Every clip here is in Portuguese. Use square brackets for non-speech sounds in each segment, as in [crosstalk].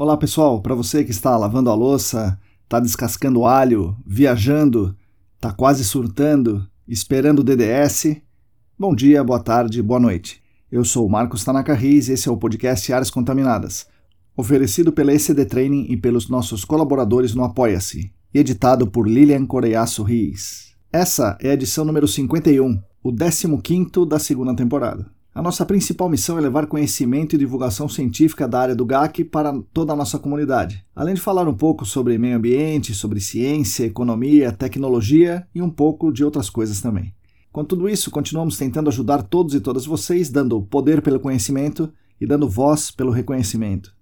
Olá pessoal, para você que está lavando a louça, está descascando alho, viajando, está quase surtando, esperando o DDS, bom dia, boa tarde, boa noite. Eu sou o Marcos Tanaka Riz e esse é o podcast Áreas Contaminadas, oferecido pela ECD Training e pelos nossos colaboradores no Apoia-se, e editado por Lilian Coreiaço Riz. Essa é a edição número 51, o 15 da segunda temporada. A nossa principal missão é levar conhecimento e divulgação científica da área do GAC para toda a nossa comunidade, além de falar um pouco sobre meio ambiente, sobre ciência, economia, tecnologia e um pouco de outras coisas também. Com tudo isso, continuamos tentando ajudar todos e todas vocês, dando poder pelo conhecimento e dando voz pelo reconhecimento.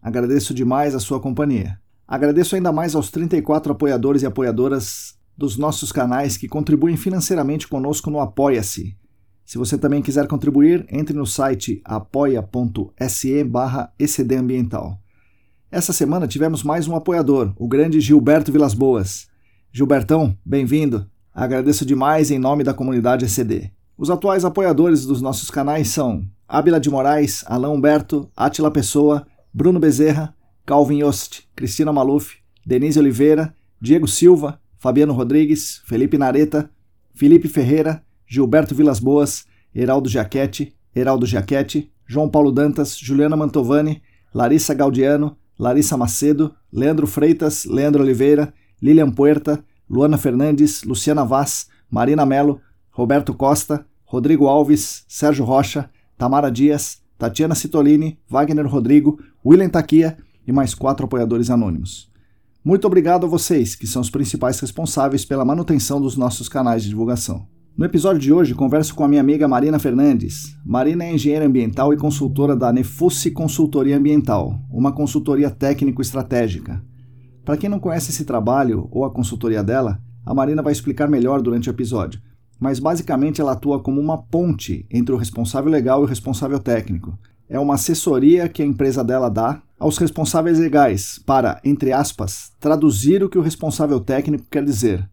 Agradeço demais a sua companhia. Agradeço ainda mais aos 34 apoiadores e apoiadoras dos nossos canais que contribuem financeiramente conosco no Apoia-se se você também quiser contribuir, entre no site apoia.se barra ecdambiental. Essa semana tivemos mais um apoiador, o grande Gilberto Vilas Boas. Gilbertão, bem-vindo. Agradeço demais em nome da comunidade ECD. Os atuais apoiadores dos nossos canais são Ábila de Moraes, Alain Humberto, Atila Pessoa, Bruno Bezerra, Calvin Yost, Cristina Maluf, Denise Oliveira, Diego Silva, Fabiano Rodrigues, Felipe Nareta, Felipe Ferreira, Gilberto Vilas Boas, Heraldo Jaquete, Heraldo Jaquete, João Paulo Dantas, Juliana Mantovani, Larissa Gaudiano, Larissa Macedo, Leandro Freitas, Leandro Oliveira, Lilian Puerta, Luana Fernandes, Luciana Vaz, Marina Melo, Roberto Costa, Rodrigo Alves, Sérgio Rocha, Tamara Dias, Tatiana Citolini, Wagner Rodrigo, William Taquia e mais quatro apoiadores anônimos. Muito obrigado a vocês, que são os principais responsáveis pela manutenção dos nossos canais de divulgação. No episódio de hoje, converso com a minha amiga Marina Fernandes. Marina é engenheira ambiental e consultora da Nefussi Consultoria Ambiental, uma consultoria técnico-estratégica. Para quem não conhece esse trabalho ou a consultoria dela, a Marina vai explicar melhor durante o episódio, mas basicamente ela atua como uma ponte entre o responsável legal e o responsável técnico. É uma assessoria que a empresa dela dá aos responsáveis legais para, entre aspas, traduzir o que o responsável técnico quer dizer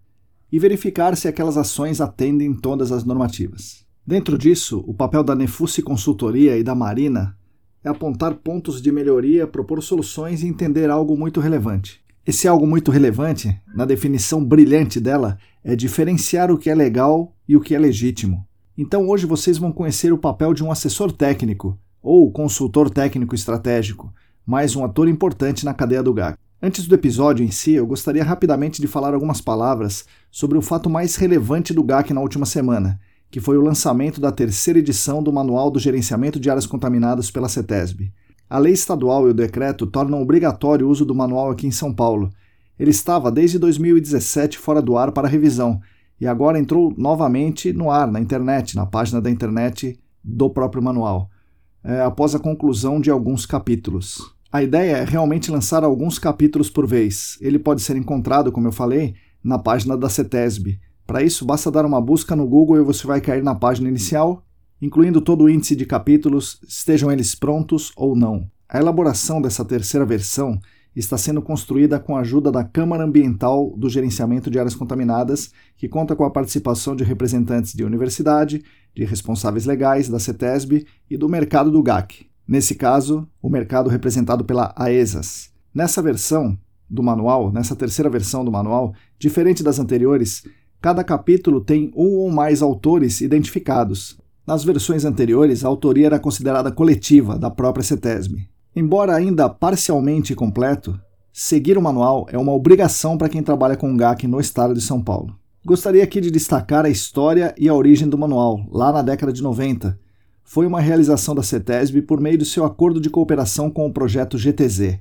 e verificar se aquelas ações atendem todas as normativas. Dentro disso, o papel da Nefussi Consultoria e da Marina é apontar pontos de melhoria, propor soluções e entender algo muito relevante. Esse algo muito relevante, na definição brilhante dela, é diferenciar o que é legal e o que é legítimo. Então hoje vocês vão conhecer o papel de um assessor técnico ou consultor técnico estratégico, mais um ator importante na cadeia do GAC. Antes do episódio em si, eu gostaria rapidamente de falar algumas palavras sobre o fato mais relevante do GAC na última semana, que foi o lançamento da terceira edição do Manual do Gerenciamento de Áreas Contaminadas pela CETESB. A lei estadual e o decreto tornam obrigatório o uso do manual aqui em São Paulo. Ele estava desde 2017 fora do ar para revisão e agora entrou novamente no ar, na internet, na página da internet do próprio manual, é, após a conclusão de alguns capítulos. A ideia é realmente lançar alguns capítulos por vez. Ele pode ser encontrado, como eu falei, na página da CETESB. Para isso, basta dar uma busca no Google e você vai cair na página inicial, incluindo todo o índice de capítulos, estejam eles prontos ou não. A elaboração dessa terceira versão está sendo construída com a ajuda da Câmara Ambiental do Gerenciamento de Áreas Contaminadas, que conta com a participação de representantes de universidade, de responsáveis legais da CETESB e do mercado do GAC. Nesse caso, o mercado representado pela AESAS. Nessa versão do manual, nessa terceira versão do manual, diferente das anteriores, cada capítulo tem um ou mais autores identificados. Nas versões anteriores, a autoria era considerada coletiva da própria CETESB. Embora ainda parcialmente completo, seguir o manual é uma obrigação para quem trabalha com GAC no estado de São Paulo. Gostaria aqui de destacar a história e a origem do manual, lá na década de 90, foi uma realização da CETESB por meio do seu acordo de cooperação com o projeto GTZ.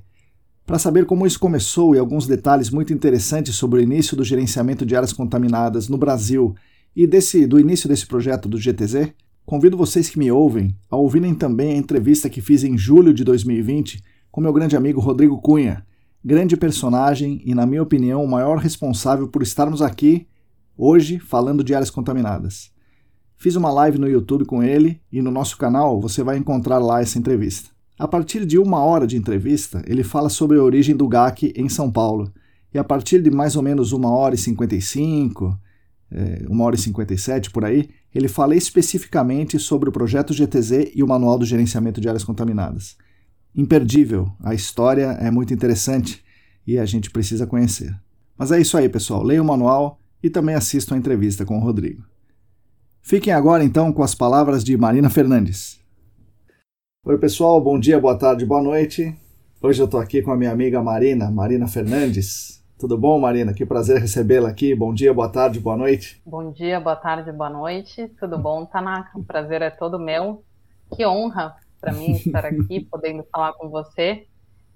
Para saber como isso começou e alguns detalhes muito interessantes sobre o início do gerenciamento de áreas contaminadas no Brasil e desse, do início desse projeto do GTZ, convido vocês que me ouvem a ouvirem também a entrevista que fiz em julho de 2020 com meu grande amigo Rodrigo Cunha, grande personagem e, na minha opinião, o maior responsável por estarmos aqui hoje falando de áreas contaminadas. Fiz uma live no YouTube com ele e no nosso canal você vai encontrar lá essa entrevista. A partir de uma hora de entrevista, ele fala sobre a origem do GAC em São Paulo. E a partir de mais ou menos uma hora e 55, é, uma hora e 57 por aí, ele fala especificamente sobre o projeto GTZ e o Manual do Gerenciamento de Áreas Contaminadas. Imperdível, a história é muito interessante e a gente precisa conhecer. Mas é isso aí, pessoal. Leia o manual e também assistam a entrevista com o Rodrigo. Fiquem agora então com as palavras de Marina Fernandes. Oi, pessoal, bom dia, boa tarde, boa noite. Hoje eu estou aqui com a minha amiga Marina, Marina Fernandes. Tudo bom, Marina? Que prazer recebê-la aqui. Bom dia, boa tarde, boa noite. Bom dia, boa tarde, boa noite. Tudo bom, Tanaka? O prazer é todo meu. Que honra para mim estar [laughs] aqui, podendo falar com você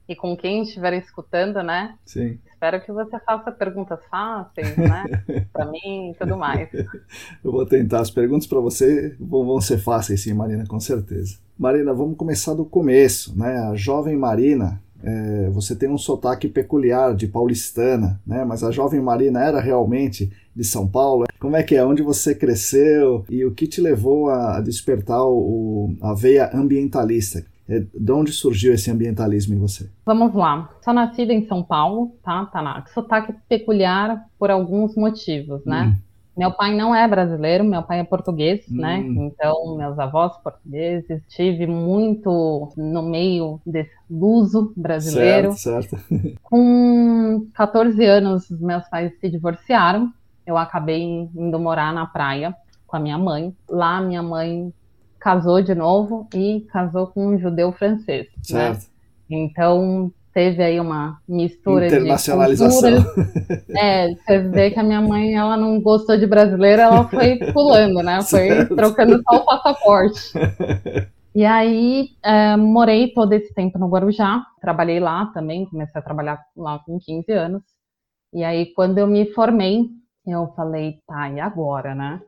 e com quem estiver escutando, né? Sim. Espero que você faça perguntas fáceis, né? [laughs] para mim e tudo mais. [laughs] Eu vou tentar. As perguntas para você vão ser fáceis, sim, Marina, com certeza. Marina, vamos começar do começo, né? A jovem Marina, é, você tem um sotaque peculiar de paulistana, né? Mas a jovem Marina era realmente de São Paulo. Como é que é? Onde você cresceu e o que te levou a despertar o, a veia ambientalista? É, de onde surgiu esse ambientalismo em você? Vamos lá. Sou nascida em São Paulo, tá, Tanak? Sotaque peculiar por alguns motivos, né? Hum. Meu pai não é brasileiro, meu pai é português, né? hum. né? Então, meus avós portugueses, tive muito no meio desse luso brasileiro. Certo, certo. [laughs] Com 14 anos, meus pais se divorciaram. Eu acabei indo morar na praia com a minha mãe. Lá, minha mãe casou de novo e casou com um judeu francês. Né? Certo. Né? Então, teve aí uma mistura Internacionalização. de culturas. É, você vê que a minha mãe, ela não gostou de brasileiro, ela foi [laughs] pulando, né? Foi certo. trocando só o passaporte. E aí, é, morei todo esse tempo no Guarujá, trabalhei lá também, comecei a trabalhar lá com 15 anos. E aí, quando eu me formei, eu falei, tá, e agora, né?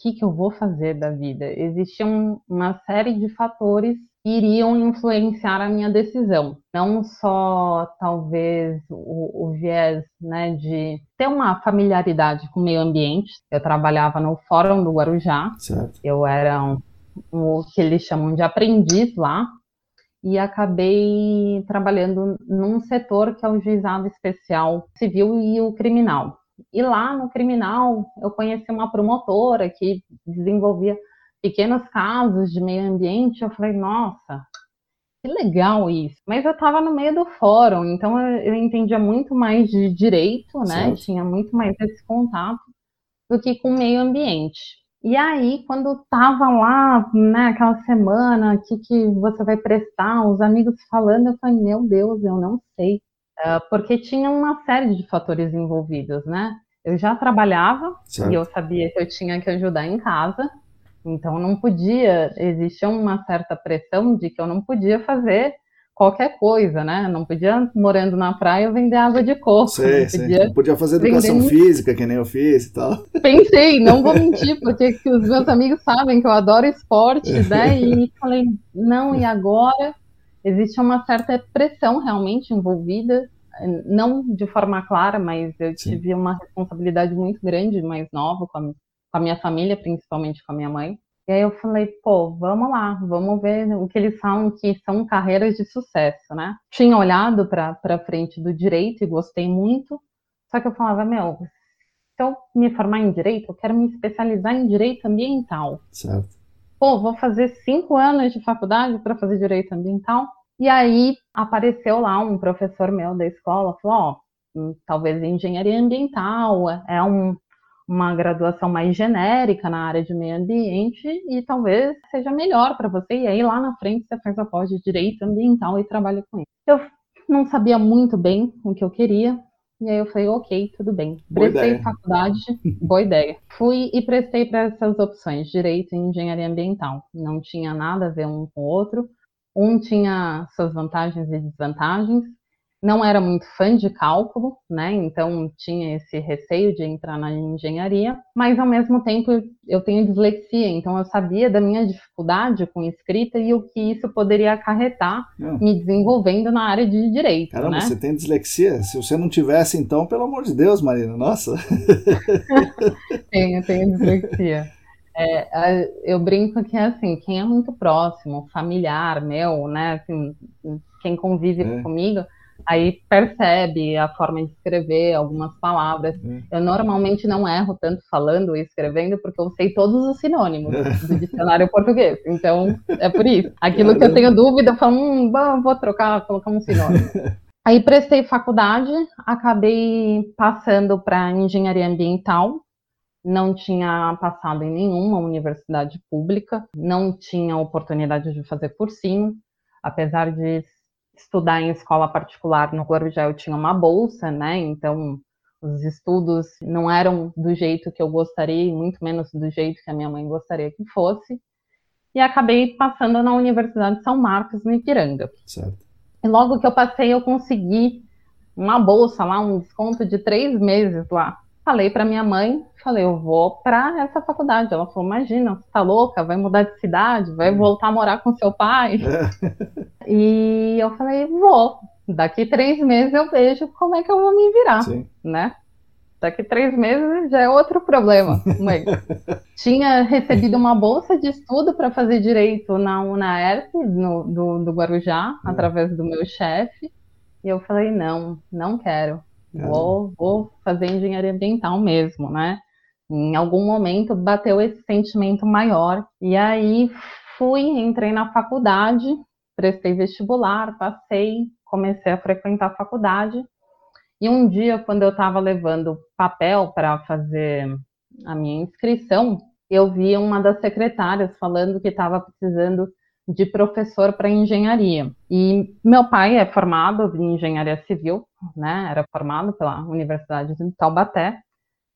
O que, que eu vou fazer da vida? Existiam uma série de fatores iriam influenciar a minha decisão. Não só, talvez, o, o, viés né, de ter uma familiaridade com o meio ambiente. Eu trabalhava no Fórum do Guarujá. Certo. Eu era um, um, o que eles chamam de aprendiz lá. E acabei trabalhando num setor que é o juizado especial civil e o criminal. E lá no criminal eu conheci uma promotora que desenvolvia pequenos casos de meio ambiente, eu falei, nossa, que legal isso. Mas eu estava no meio do fórum, então eu, entendia muito mais de direito, né? Certo. Tinha muito mais esse contato do que com o meio ambiente. E aí, quando estava lá, né, aquela semana, o que, que você vai prestar, os amigos falando, eu falei, meu Deus, eu não sei. Uh, porque tinha uma série de fatores envolvidos, né? Eu já trabalhava certo. e eu sabia que eu tinha que ajudar em casa, então não podia, existia uma certa pressão de que eu não podia fazer qualquer coisa, né? Não podia, morando na praia, vender água de coco. Sei, não, podia não podia fazer educação vender... física, que nem eu fiz e tal. Pensei, não vou [laughs] mentir, porque os meus amigos sabem que eu adoro esporte, [laughs] né? E falei, não, e agora? Existe uma certa pressão realmente envolvida, não de forma clara, mas eu Sim. tive uma responsabilidade muito grande, mais nova, com a com a minha família, principalmente com a minha mãe. E aí eu falei, pô, vamos lá, vamos ver o que eles falam que são carreiras de sucesso, né? Tinha olhado para frente do direito e gostei muito, só que eu falava, meu, se eu me formar em direito, eu quero me especializar em direito ambiental. Certo. Pô, vou fazer cinco anos de faculdade para fazer direito ambiental. E aí apareceu lá um professor meu da escola, falou, ó, oh, talvez engenharia ambiental é um, uma graduação mais genérica na área de meio ambiente e talvez seja melhor para você. E aí lá na frente você faz a pós de direito ambiental e trabalha com isso. Eu não sabia muito bem o que eu queria. E aí eu falei, ok, tudo bem. Boa prestei ideia. faculdade, [laughs] boa ideia. Fui e prestei para essas opções, direito e engenharia ambiental. Não tinha nada a ver um com o outro. Um tinha suas vantagens e desvantagens. Não era muito fã de cálculo, né? Então tinha esse receio de entrar na engenharia, mas ao mesmo tempo eu tenho dislexia, então eu sabia da minha dificuldade com escrita e o que isso poderia acarretar não. me desenvolvendo na área de direito. Caramba, né? você tem dislexia? Se você não tivesse, então, pelo amor de Deus, Marina, nossa. [laughs] tenho, tenho dislexia. É, eu brinco que é assim, quem é muito próximo, familiar meu, né, assim, quem convive é. comigo, aí percebe a forma de escrever algumas palavras. É. Eu normalmente não erro tanto falando e escrevendo porque eu sei todos os sinônimos [laughs] do dicionário português. Então, é por isso. [laughs] Aquilo que eu tenho dúvida, eu falo, hum, vou trocar, colocar um sinônimo. [laughs] Aí prestei faculdade, acabei passando para engenharia ambiental. Não tinha passado em nenhuma universidade pública, não tinha oportunidade de fazer cursinho, apesar de estudar em escola particular no Guarujá eu tinha uma bolsa, né? Então os estudos não eram do jeito que eu gostaria, muito menos do jeito que a minha mãe gostaria que fosse. E acabei passando na Universidade de São Marcos, no Ipiranga. Certo. E logo que eu passei, eu consegui uma bolsa lá, um desconto de três meses lá. Falei para minha mãe, falei, eu vou para essa faculdade. Ela falou, imagina, você tá louca, vai mudar de cidade, vai hum. voltar a morar com seu pai. É. [laughs] E eu falei, vou. Daqui três meses eu vejo como é que eu vou me virar, Sim. né? Daqui três meses já é outro problema. [laughs] Mãe. Tinha recebido uma bolsa de estudo para fazer direito na UNAERP, no, do, do Guarujá, hum. através do meu chefe. E eu falei, não, não quero. Vou, vou fazer engenharia ambiental mesmo, né? Em algum momento bateu esse sentimento maior. E aí fui, entrei na faculdade, prestei vestibular, passei, comecei a frequentar a faculdade. E um dia, quando eu estava levando papel para fazer a minha inscrição, eu vi uma das secretárias falando que estava precisando de professor para engenharia. E meu pai é formado em engenharia civil, né? Era formado pela Universidade de Taubaté.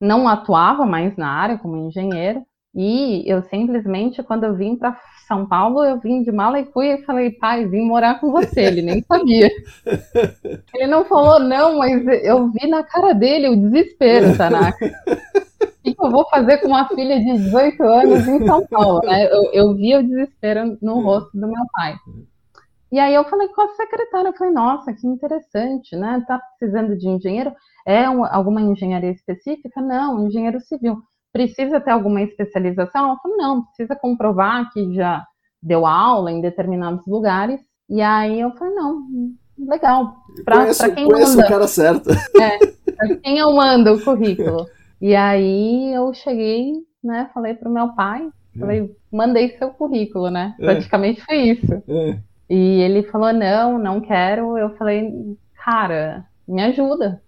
Não atuava mais na área como engenheiro. E eu simplesmente, quando eu vim para São Paulo, eu vim de mala e fui e falei, pai, vim morar com você. Ele nem sabia. [laughs] Ele não falou não, mas eu vi na cara dele o desespero, Tanaka. [laughs] O que eu vou fazer com uma filha de 18 anos em São Paulo? Né? Eu, eu vi o desespero no rosto do meu pai. E aí eu falei com a secretária, eu falei, nossa, que interessante, né? Tá precisando de engenheiro? É um, alguma engenharia específica? Não, engenheiro civil precisa ter alguma especialização? Ela falou, não, precisa comprovar que já deu aula em determinados lugares. E aí eu falei, não, legal. Para quem conheço manda. o cara certo. É, para quem eu mando o currículo. E aí eu cheguei, né, falei pro meu pai, falei, mandei seu currículo, né? É. Praticamente foi isso. É. E ele falou, não, não quero. Eu falei, cara, me ajuda.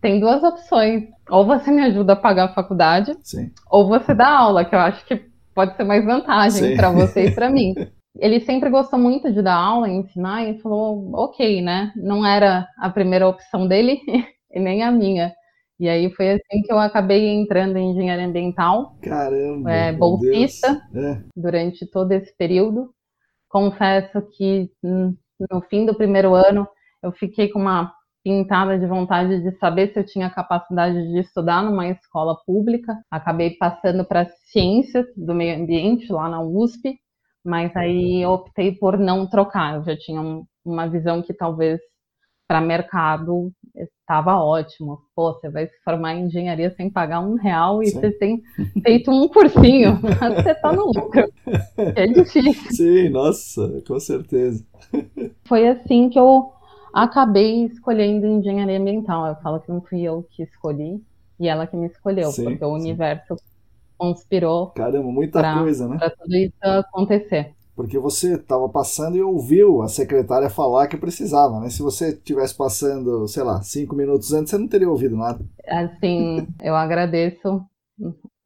Tem duas opções. Ou você me ajuda a pagar a faculdade, Sim. ou você dá aula, que eu acho que pode ser mais vantagem para você e para mim. [laughs] Ele sempre gostou muito de dar aula, ensinar, e falou, ok, né? Não era a primeira opção dele [laughs] e nem a minha. E aí foi assim que eu acabei entrando em engenharia ambiental. Caramba! É, bolsista é. durante todo esse período. Confesso que hum, no fim do primeiro ano eu fiquei com uma pintada de vontade de saber se eu tinha capacidade de estudar numa escola pública. Acabei passando para ciências do meio ambiente lá na USP, mas aí eu optei por não trocar. Eu já tinha um, uma visão que talvez para mercado estava ótimo. Pô, você vai se formar em engenharia sem pagar um real e Sim. você tem feito um cursinho. [laughs] você está no lucro. É difícil. Sim, nossa, com certeza. Foi assim que eu acabei escolhendo engenharia ambiental. Eu falo que não fui eu que escolhi e ela que me escolheu, sim, porque o sim. universo conspirou. Caramba, muita pra, coisa, né? Para tudo isso acontecer. Porque você estava passando e ouviu a secretária falar que precisava, né? Se você tivesse passando, sei lá, cinco minutos antes, você não teria ouvido nada. Assim, eu agradeço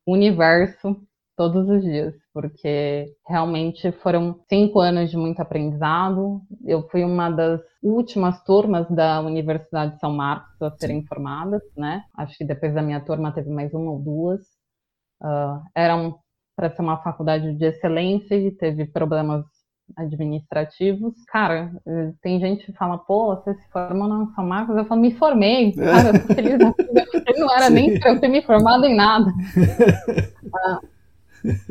o universo todos os dias, porque realmente foram cinco anos de muito aprendizado. Eu fui uma das últimas turmas da Universidade de São Marcos a serem formadas, né? Acho que depois da minha turma teve mais uma ou duas. Uh, eram para ser uma faculdade de excelência e teve problemas administrativos. Cara, eh, tem gente que fala, pô, você se formou na São Marcos? Eu falo, me formei. Cara, eu tô feliz. [laughs] Eu não era Sim. nem para eu ter me formado em nada. a,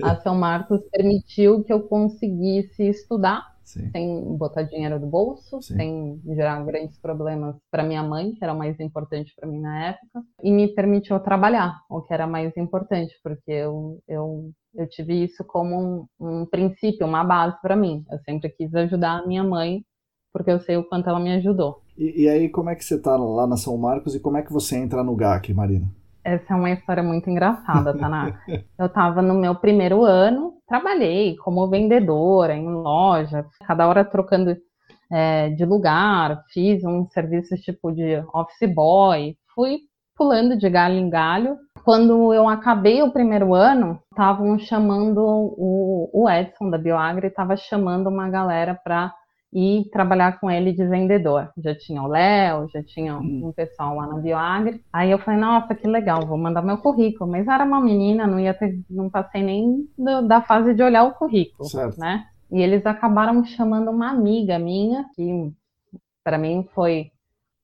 [laughs] a São Marcos permitiu que eu conseguisse estudar Sim. sem botar dinheiro do bolso, Sim. sem gerar grandes problemas para minha mãe, que era o mais importante para mim na época, e me permitiu trabalhar, o que era mais importante, porque eu, eu, eu tive isso como um, um princípio, uma base para mim. Eu sempre quis ajudar a minha mãe, porque eu sei o quanto ela me ajudou. E, e aí, como é que você está lá na São Marcos e como é que você entra no GAC, Marina? Essa é uma história muito engraçada, Taná. [laughs] eu estava no meu primeiro ano, trabalhei como vendedora em loja, cada hora trocando é, de lugar, fiz um serviço tipo de office boy, fui pulando de galho em galho. Quando eu acabei o primeiro ano, estavam chamando o, o Edson da Bioagri, estava chamando uma galera para e trabalhar com ele de vendedor. Já tinha o Léo, já tinha um pessoal lá na Bioagri. Aí eu falei, nossa, que legal, vou mandar meu currículo. Mas era uma menina, não ia ter, não passei nem do, da fase de olhar o currículo, certo. né? E eles acabaram chamando uma amiga minha, que para mim foi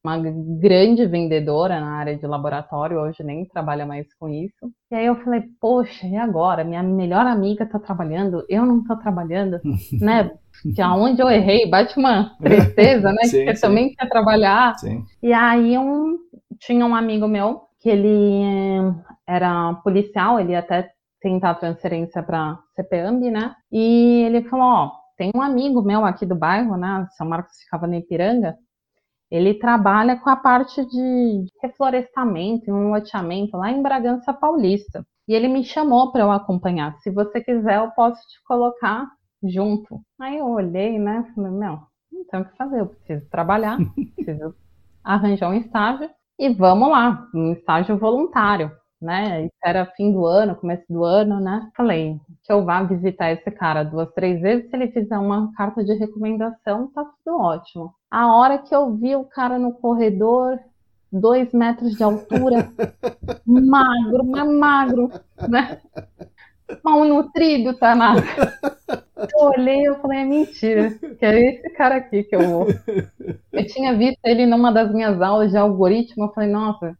uma grande vendedora na área de laboratório, hoje nem trabalha mais com isso. E aí eu falei, poxa, e agora? Minha melhor amiga tá trabalhando, eu não tô trabalhando, [laughs] né? Que aonde eu errei, bate uma tristeza, né? [laughs] sim, que sim. também quer trabalhar. Sim. E aí um, tinha um amigo meu que ele era policial, ele ia até tentar transferência para CPAMB, né? E ele falou, ó, tem um amigo meu aqui do bairro, né? São Marcos ficava na Ipiranga, ele trabalha com a parte de reflorestamento e um loteamento lá em Bragança Paulista. E ele me chamou para eu acompanhar. Se você quiser, eu posso te colocar junto. Aí eu olhei, né? Falei, meu, não tem o que fazer, eu preciso trabalhar, [laughs] preciso arranjar um estágio e vamos lá, um estágio voluntário né? Isso era fim do ano, começo do ano, né? Falei que eu vá visitar esse cara duas, três vezes. Se ele fizer uma carta de recomendação, tá tudo ótimo. A hora que eu vi o cara no corredor, dois metros de altura, [laughs] magro, mas magro, né? Mal nutrido, Tanaka. Eu olhei e falei, é mentira, que é esse cara aqui que eu vou. Eu tinha visto ele numa das minhas aulas de algoritmo, eu falei, nossa,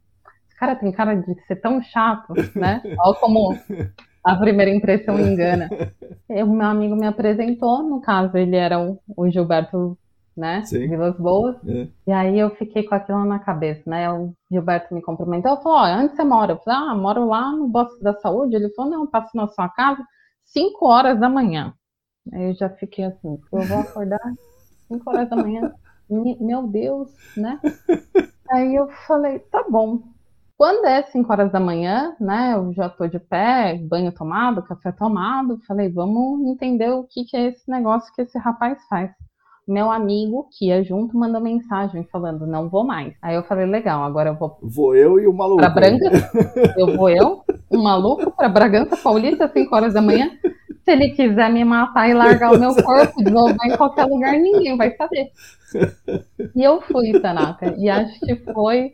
cara tem cara de ser tão chato, né? [laughs] Olha como a primeira impressão engana. [laughs] O meu amigo me apresentou, no caso, ele era o, o Gilberto, né? Sim. Vilas Boas. É. E aí eu fiquei com aquilo na cabeça, né? O Gilberto me cumprimentou, falou, ó, onde você mora? Eu falei, ah, moro lá no Bosque da Saúde. Ele falou, não, passo na sua casa 5 horas da manhã. Aí eu já fiquei assim, eu vou acordar 5 horas da manhã. [laughs] Meu Deus, né? Aí eu falei, tá bom, quando é 5 horas da manhã, né, eu já tô de pé, banho tomado, café tomado, falei, vamos entender o que, que é esse negócio que esse rapaz faz. Meu amigo que ia junto mandou mensagem falando, não vou mais. Aí eu falei, legal, agora eu vou. Vou eu e o maluco. Pra Bragança. eu vou eu, um maluco, pra Bragança Paulista, 5 horas da manhã. Se ele quiser me matar e largar o meu corpo, devolver em qualquer lugar, ninguém vai saber. E eu fui, Tanaka. E acho que foi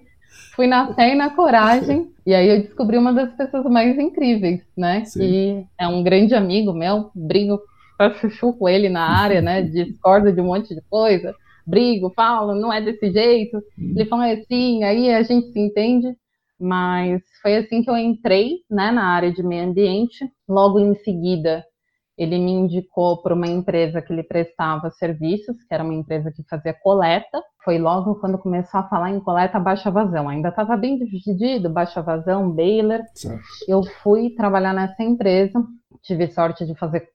fui na fé e na coragem, [laughs] e aí eu descobri uma das pessoas mais incríveis, né? Sim. Que é um grande amigo meu, brigo pra chuchu com ele na área, né? [laughs] Discordo de um monte de coisa, brigo, falo, não é desse jeito. Hum. Ele fala assim, aí a gente se entende. Mas foi assim que eu entrei né, na área de meio ambiente. Logo em seguida, ele me indicou para uma empresa que ele prestava serviços, que era uma empresa que fazia coleta. Foi logo quando começou a falar em coleta baixa vazão. Ainda estava bem dividido, baixa vazão, baler. Certo. Eu fui trabalhar nessa empresa, tive sorte de fazer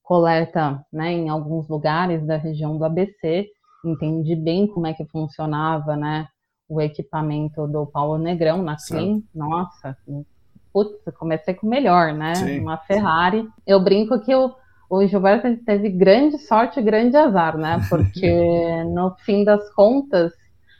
coleta né, em alguns lugares da região do ABC, entendi bem como é que funcionava né, o equipamento do Paulo Negrão na Clean. Nossa, putz, comecei com o melhor, né? Sim, uma Ferrari. Sim. Eu brinco que o, o Gilberto teve grande sorte e grande azar, né? [laughs] Porque no fim das contas,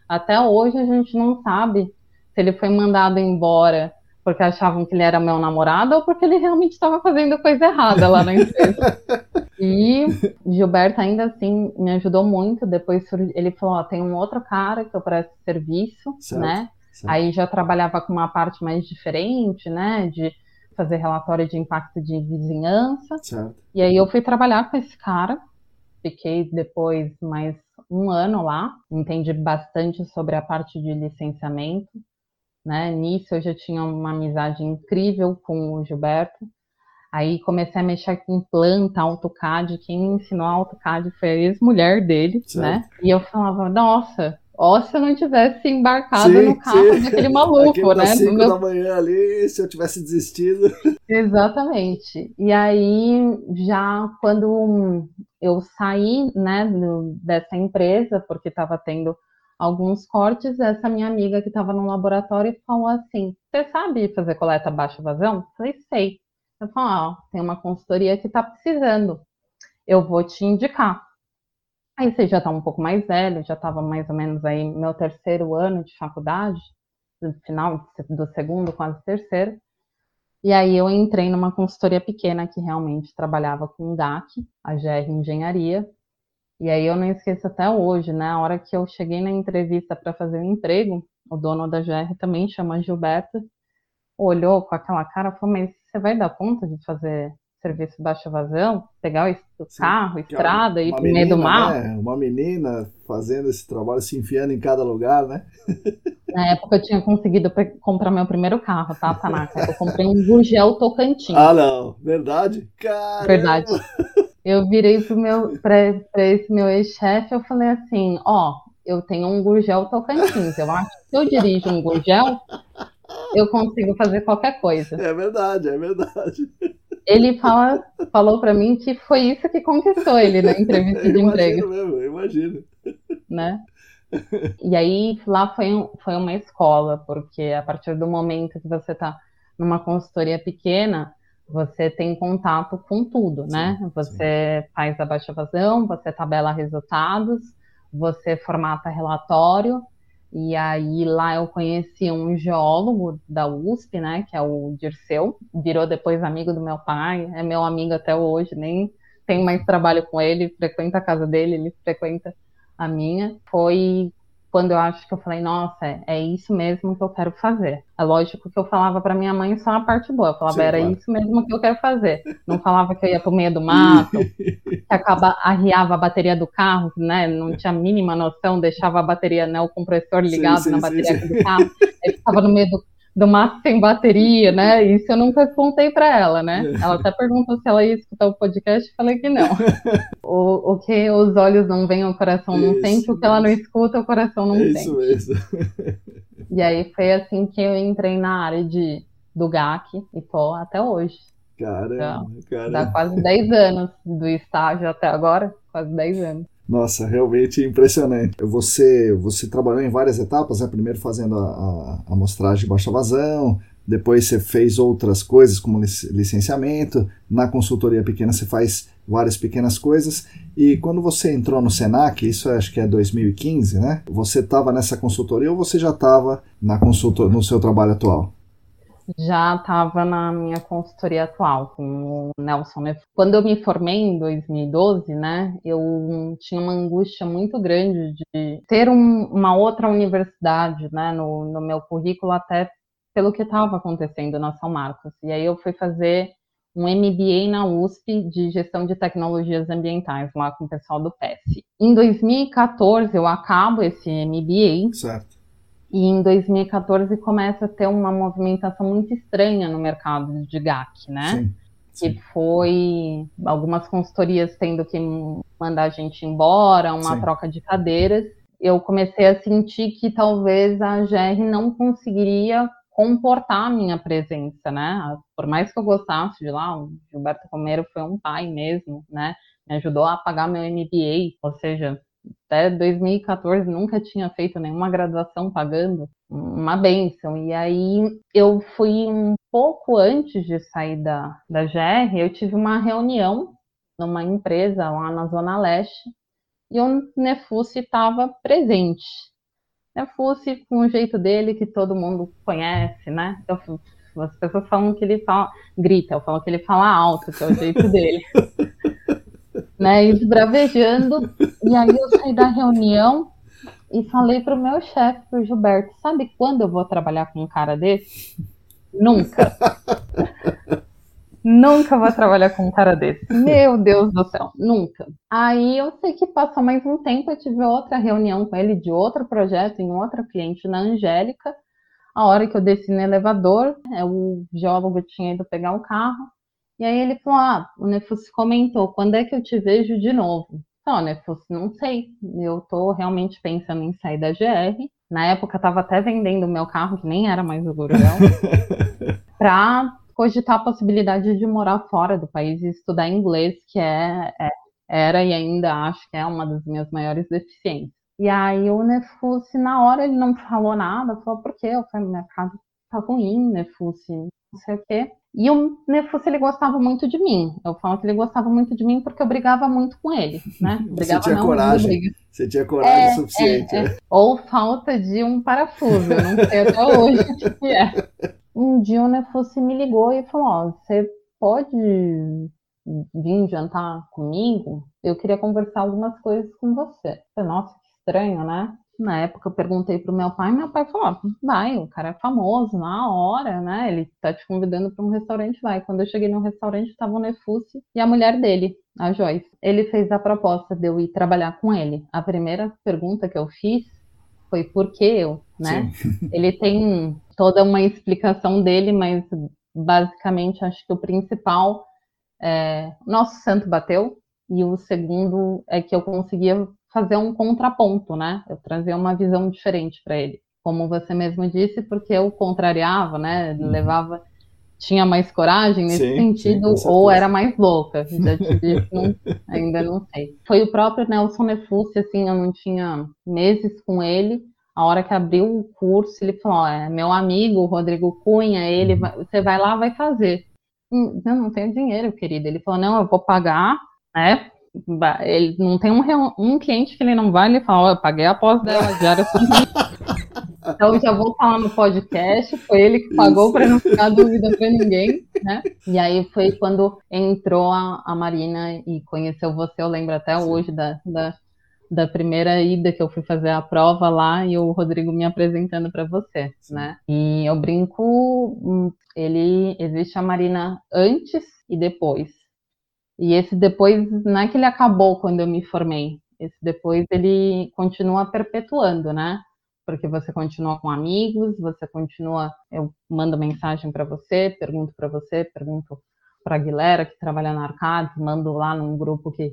até hoje a gente não sabe se ele foi mandado embora porque achavam que ele era meu namorado ou porque ele realmente estava fazendo coisa errada lá na empresa. [laughs] e Gilberto ainda assim me ajudou muito. Depois ele falou: ó, tem um outro cara que eu presto serviço, certo. né? Aí já trabalhava com uma parte mais diferente, né? De fazer relatório de impacto de vizinhança. Certo. E aí eu fui trabalhar com esse cara. fiquei depois mais um ano lá, entendi bastante sobre a parte de licenciamento, né? Nisso eu já tinha uma amizade incrível com o Gilberto. Aí comecei a mexer com planta, AutoCAD. Quem me ensinou AutoCAD foi a ex-mulher dele, certo. né? E eu falava, nossa, ó, se eu não tivesse embarcado sim, no carro sim. daquele maluco, né? Cinco meu... da manhã ali, se eu tivesse desistido. Exatamente. E aí, já quando eu saí, né, dessa empresa, porque estava tendo alguns cortes, essa minha amiga que estava no laboratório falou assim: Você sabe fazer coleta baixa vazão? Eu falei, sei. Eu falei, ó, tem uma consultoria que está precisando. Eu vou te indicar. Aí você já está um pouco mais velho, já estava mais ou menos aí meu terceiro ano de faculdade, final do segundo, quase terceiro. E aí eu entrei numa consultoria pequena que realmente trabalhava com GAC, a GR Engenharia, e aí eu não esqueço até hoje, né? A hora que eu cheguei na entrevista para fazer o emprego, o dono da GR também chama Gilberto, olhou com aquela cara e falou: Mas você vai dar conta de fazer serviço baixa vazão? Pegar o Sim, carro, estrada e ir pro meio do mar? Né? Uma menina fazendo esse trabalho, se enfiando em cada lugar, né? [laughs] Na época eu tinha conseguido comprar meu primeiro carro, tá, Tanaka? Eu comprei um Gurgel Tocantins. Ah, não. Verdade? Caramba. Verdade eu virei pro meu, pra, pra esse meu ex-chefe, eu falei assim, ó, eu tenho um Gurgel Tocantins, eu acho que se eu dirijo um Gurgel, eu consigo fazer qualquer coisa. É verdade, é verdade. Ele fala, falou para mim que foi isso que conquistou ele na entrevista de emprego. Mesmo, eu imagino. Né? E aí lá foi, foi uma escola, porque a partir do momento que você está numa consultoria pequena, você tem contato com tudo, sim, né? Você sim. faz a baixa vazão, você tabela resultados, você formata relatório, e aí lá eu conheci um geólogo da USP, né, que é o Dirceu, virou depois amigo do meu pai, é meu amigo até hoje, nem tenho mais trabalho com ele, frequenta a casa dele, ele frequenta a minha. Foi quando eu acho que eu falei, nossa, é isso mesmo que eu quero fazer. É lógico que eu falava para minha mãe só a parte boa. Eu falava, Sim, era claro. isso mesmo que eu quero fazer. Não falava que eu ia pro meio do mato, [laughs] que acaba, arriava a bateria do carro, né? Não tinha a mínima noção, deixava a bateria, né? O compressor ligado sim, sim, na bateria do carro. Aí ficava no meio do do mato sem bateria, né? [laughs] Isso eu nunca contei para ela, né? [laughs] Ela até perguntou se ela ia escutar o podcast, e falei que não. [laughs] O, o que os olhos não veem, o coração não isso, sente, o que ela não escuta, o coração não isso sente. Isso mesmo. E aí foi assim que eu entrei na área de, do GAC e tô até hoje. Caramba, caramba. Dá quase 10 anos do estágio até agora, quase 10 anos. Nossa, realmente impressionante. Você, você trabalhou em várias etapas, né? Primeiro fazendo a, a amostragem de baixa vazão, depois você fez outras coisas como licenciamento, na consultoria pequena você faz várias pequenas coisas, e quando você entrou no Senac, isso acho que é 2015, né? Você estava nessa consultoria ou você já estava na consultor no seu trabalho atual? Já estava na minha consultoria atual com o Nelson. Quando eu me formei em 2012, né, eu tinha uma angústia muito grande de ter um, uma outra universidade, né, no, no meu currículo até pelo que estava acontecendo na São Marcos. E aí eu fui fazer um MBA na USP de gestão de tecnologias ambientais lá com o pessoal do PES. Em 2014 eu acabo esse MBA. Certo e em 2014 começa a ter uma movimentação muito estranha no mercado de GAC, né? Sim, sim. Que foi algumas consultorias tendo que mandar a gente embora, uma sim. troca de cadeiras. Eu comecei a sentir que talvez a GR não conseguiria comportar a minha presença, né? Por mais que eu gostasse de lá, o Gilberto Romero foi um pai mesmo, né? Me ajudou a pagar meu MBA, ou seja, até 2014 nunca tinha feito nenhuma graduação pagando, uma benção. E aí eu fui um pouco antes de sair da, da GR, eu tive uma reunião numa empresa lá na Zona Leste e o Nefussi estava presente. Nefussi com o jeito dele que todo mundo conhece, né? Eu, as pessoas falam que ele fala, grita, eu falo que ele fala alto, que é o jeito [laughs] dele. Né, esbravejando. E aí eu saí da reunião e falei pro meu chefe, pro Gilberto, sabe quando eu vou trabalhar com um cara desse? Nunca. [laughs] Nunca vou trabalhar com um cara desse. Meu Deus do céu, nunca. Aí eu sei que passou mais um tempo, eu tive outra reunião com ele de outro projeto em outra cliente na Angélica. A hora que eu desci no elevador, é, o geólogo tinha ido pegar o carro. E aí ele falou: Ah, o Nefus comentou, quando é que eu te vejo de novo? Não, Nefus, não sei. Eu tô realmente pensando em sair da GR. Na época eu tava até vendendo o meu carro, que nem era mais o Gurgel, [laughs] para cogitar a possibilidade de morar fora do país e estudar inglês, que é, é, era e ainda acho que é uma das minhas maiores deficiências. E aí o Nefus, na hora ele não falou nada, falou, por quê? Eu falei, mercado tá ruim, Nefus, não sei o quê. E o Nefus, ele gostava muito de mim. Eu falo que ele gostava muito de mim porque eu brigava muito com ele, né? [laughs] Brigava, Você tinha não, coragem. Você tinha coragem é, suficiente. É, é. Ou falta de um parafuso, eu não sei até [laughs] hoje o que é. Um dia o Nefus me ligou e falou, ó, você pode vir jantar comigo? Eu queria conversar algumas coisas com você. Eu falei, Nossa, que estranho, né? Na época eu perguntei pro meu pai, meu pai falou: vai, o cara é famoso, na hora, né? Ele tá te convidando para um restaurante, vai. Quando eu cheguei no restaurante, estava o Nefúcio e a mulher dele, a Joyce. Ele fez a proposta de eu ir trabalhar com ele. A primeira pergunta que eu fiz foi por que eu, né? Sim. [laughs] Ele tem toda uma explicação dele, mas basicamente acho que o principal é nosso santo bateu e o segundo é que eu conseguia fazer um contraponto, né? Eu trazia uma visão diferente para ele. Como você mesmo disse, porque eu contrariava, né? Uhum. Levava tinha mais coragem nesse sim, sentido sim, ou era mais louca. Já te disse, não, [laughs] ainda não sei. Foi o próprio Nelson Nefussi, assim, eu não tinha meses com ele. A hora que abriu o curso, ele falou: é meu amigo Rodrigo Cunha, ele uhum. vai, você vai lá, vai fazer. Hum, eu não tenho dinheiro, querido. Ele falou: não, eu vou pagar, né? Ele não tem um, um cliente que ele não vai, ele fala, oh, eu paguei a pós dela diária [laughs] Então já vou falar no podcast, foi ele que pagou para não ficar dúvida para ninguém, né? E aí foi quando entrou a, a Marina e conheceu você, eu lembro até Sim. hoje da, da, da, primeira ida que eu fui fazer a prova lá e o Rodrigo me apresentando para você, né? E eu brinco, hum, ele existe a Marina antes e depois. E esse depois, não é que ele acabou quando eu me formei, esse depois ele continua perpetuando, né? Porque você continua com amigos, você continua, eu mando mensagem para você, pergunto para você, pergunto para a Guilherme que trabalha na Arcades, mando lá num grupo que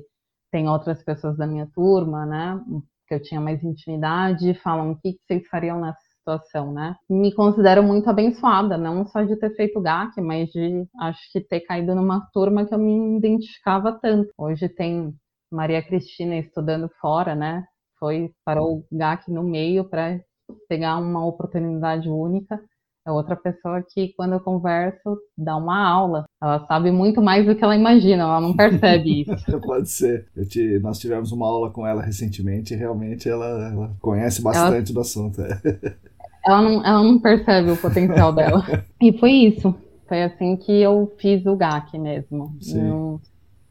tem outras pessoas da minha turma, né? Que eu tinha mais intimidade, falam o que vocês fariam nessa situação, né? Me considero muito abençoada, não só de ter feito GAC, mas de acho que ter caído numa turma que eu me identificava tanto. Hoje tem Maria Cristina estudando fora, né? Foi para o GAC no meio para pegar uma oportunidade única. É outra pessoa que, quando eu converso, dá uma aula. Ela sabe muito mais do que ela imagina, ela não percebe [laughs] isso. Pode ser. Te, nós tivemos uma aula com ela recentemente e realmente ela, ela conhece bastante ela... do assunto. É. [laughs] ela não, ela não percebe o potencial dela. [laughs] E foi isso. Foi assim que eu fiz o GAC mesmo. Não,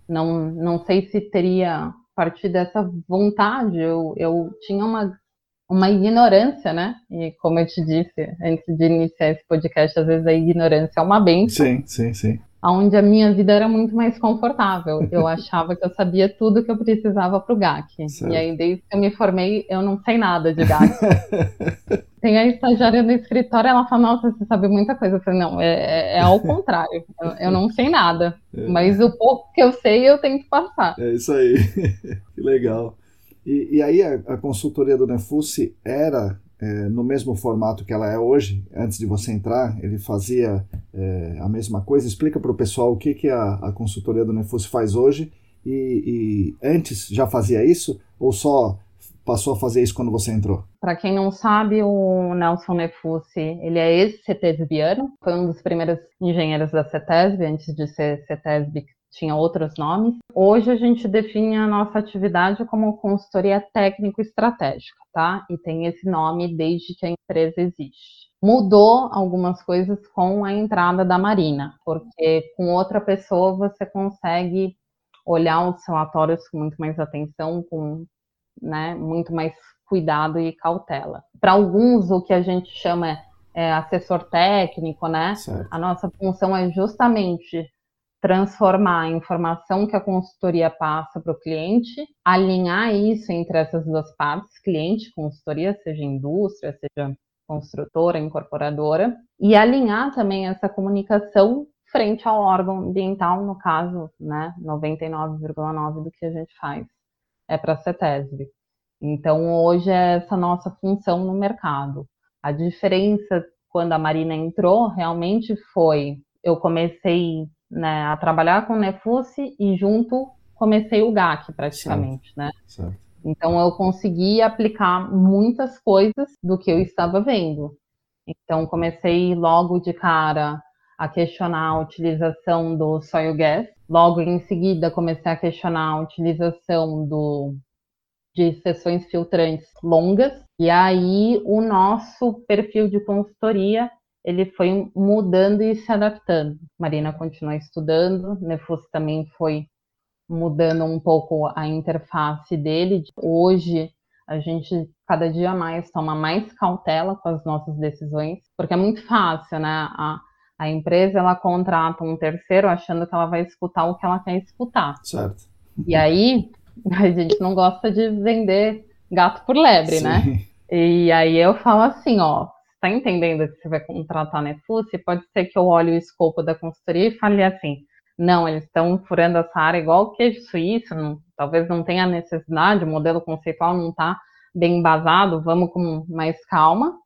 não, não sei se teria, a partir dessa vontade, eu, eu tinha uma, uma ignorância, né? E como eu te disse antes de iniciar esse podcast, às vezes a ignorância é uma benção. Sim, sim, sim onde a minha vida era muito mais confortável. Eu [laughs] achava que eu sabia tudo que eu precisava para o GAC. Certo. E aí, desde que eu me formei, eu não sei nada de GAC. [laughs] Tem a estagiária no escritório, ela fala, nossa, você sabe muita coisa. Eu falei, não, é, é, é ao [laughs] contrário. Eu, eu, não sei nada. É. Mas o pouco que eu sei, eu tenho que passar. É isso aí. que legal. E, e aí, a, a consultoria do Nefussi era é, no mesmo formato que ela é hoje, antes de você entrar, ele fazia é, a mesma coisa. Explica para o pessoal o que, que a, a consultoria do Nefus faz hoje e, e, antes já fazia isso ou só passou a fazer isso quando você entrou? Para quem não sabe, o Nelson Nefussi, ele é ex-CETESBiano, foi um dos primeiros engenheiros da CETESB, antes de ser CETESB tinha outros nomes. Hoje a gente define a nossa atividade como consultoria técnico-estratégica, tá? E tem esse nome desde que a empresa existe. Mudou algumas coisas com a entrada da Marina, porque com outra pessoa você consegue olhar os relatórios com muito mais atenção, com né, muito mais cuidado e cautela. Para alguns, o que a gente chama é assessor técnico, né? Certo. A nossa função é justamente transformar a informação que a consultoria passa para o cliente, alinhar isso entre essas duas partes, cliente, consultoria, seja indústria, seja construtora, incorporadora, e alinhar também essa comunicação frente ao órgão ambiental, no caso, né, 99,9% do que a gente faz é para a CETESB. Então, hoje é essa nossa função no mercado. A diferença quando a Marina entrou realmente foi, eu comecei né, a trabalhar com o Nefus e junto comecei o GAC praticamente, certo. né? Certo. Então eu consegui aplicar muitas coisas do que eu estava vendo. Então comecei logo de cara a questionar a utilização do soil gas. Logo em seguida comecei a questionar a utilização do de sessões filtrantes longas. E aí o nosso perfil de consultoria ele foi mudando e se adaptando. Marina continua estudando, Nefus também foi mudando um pouco a interface dele. Hoje, a gente cada dia mais toma mais cautela com as nossas decisões, porque é muito fácil, né? A, a empresa ela contrata um terceiro achando que ela vai escutar o que ela quer escutar. Certo. E aí, a gente não gosta de vender gato por lebre, né? Sim. né? E aí eu falo assim, ó, tá entendendo que você vai contratar a Nefus? Pode ser que eu olhe o escopo da consultoria e fale assim, não, eles estão furando essa área igual o queijo suíço, não, talvez não tenha necessidade, o modelo conceitual não está bem embasado, vamos com mais calma.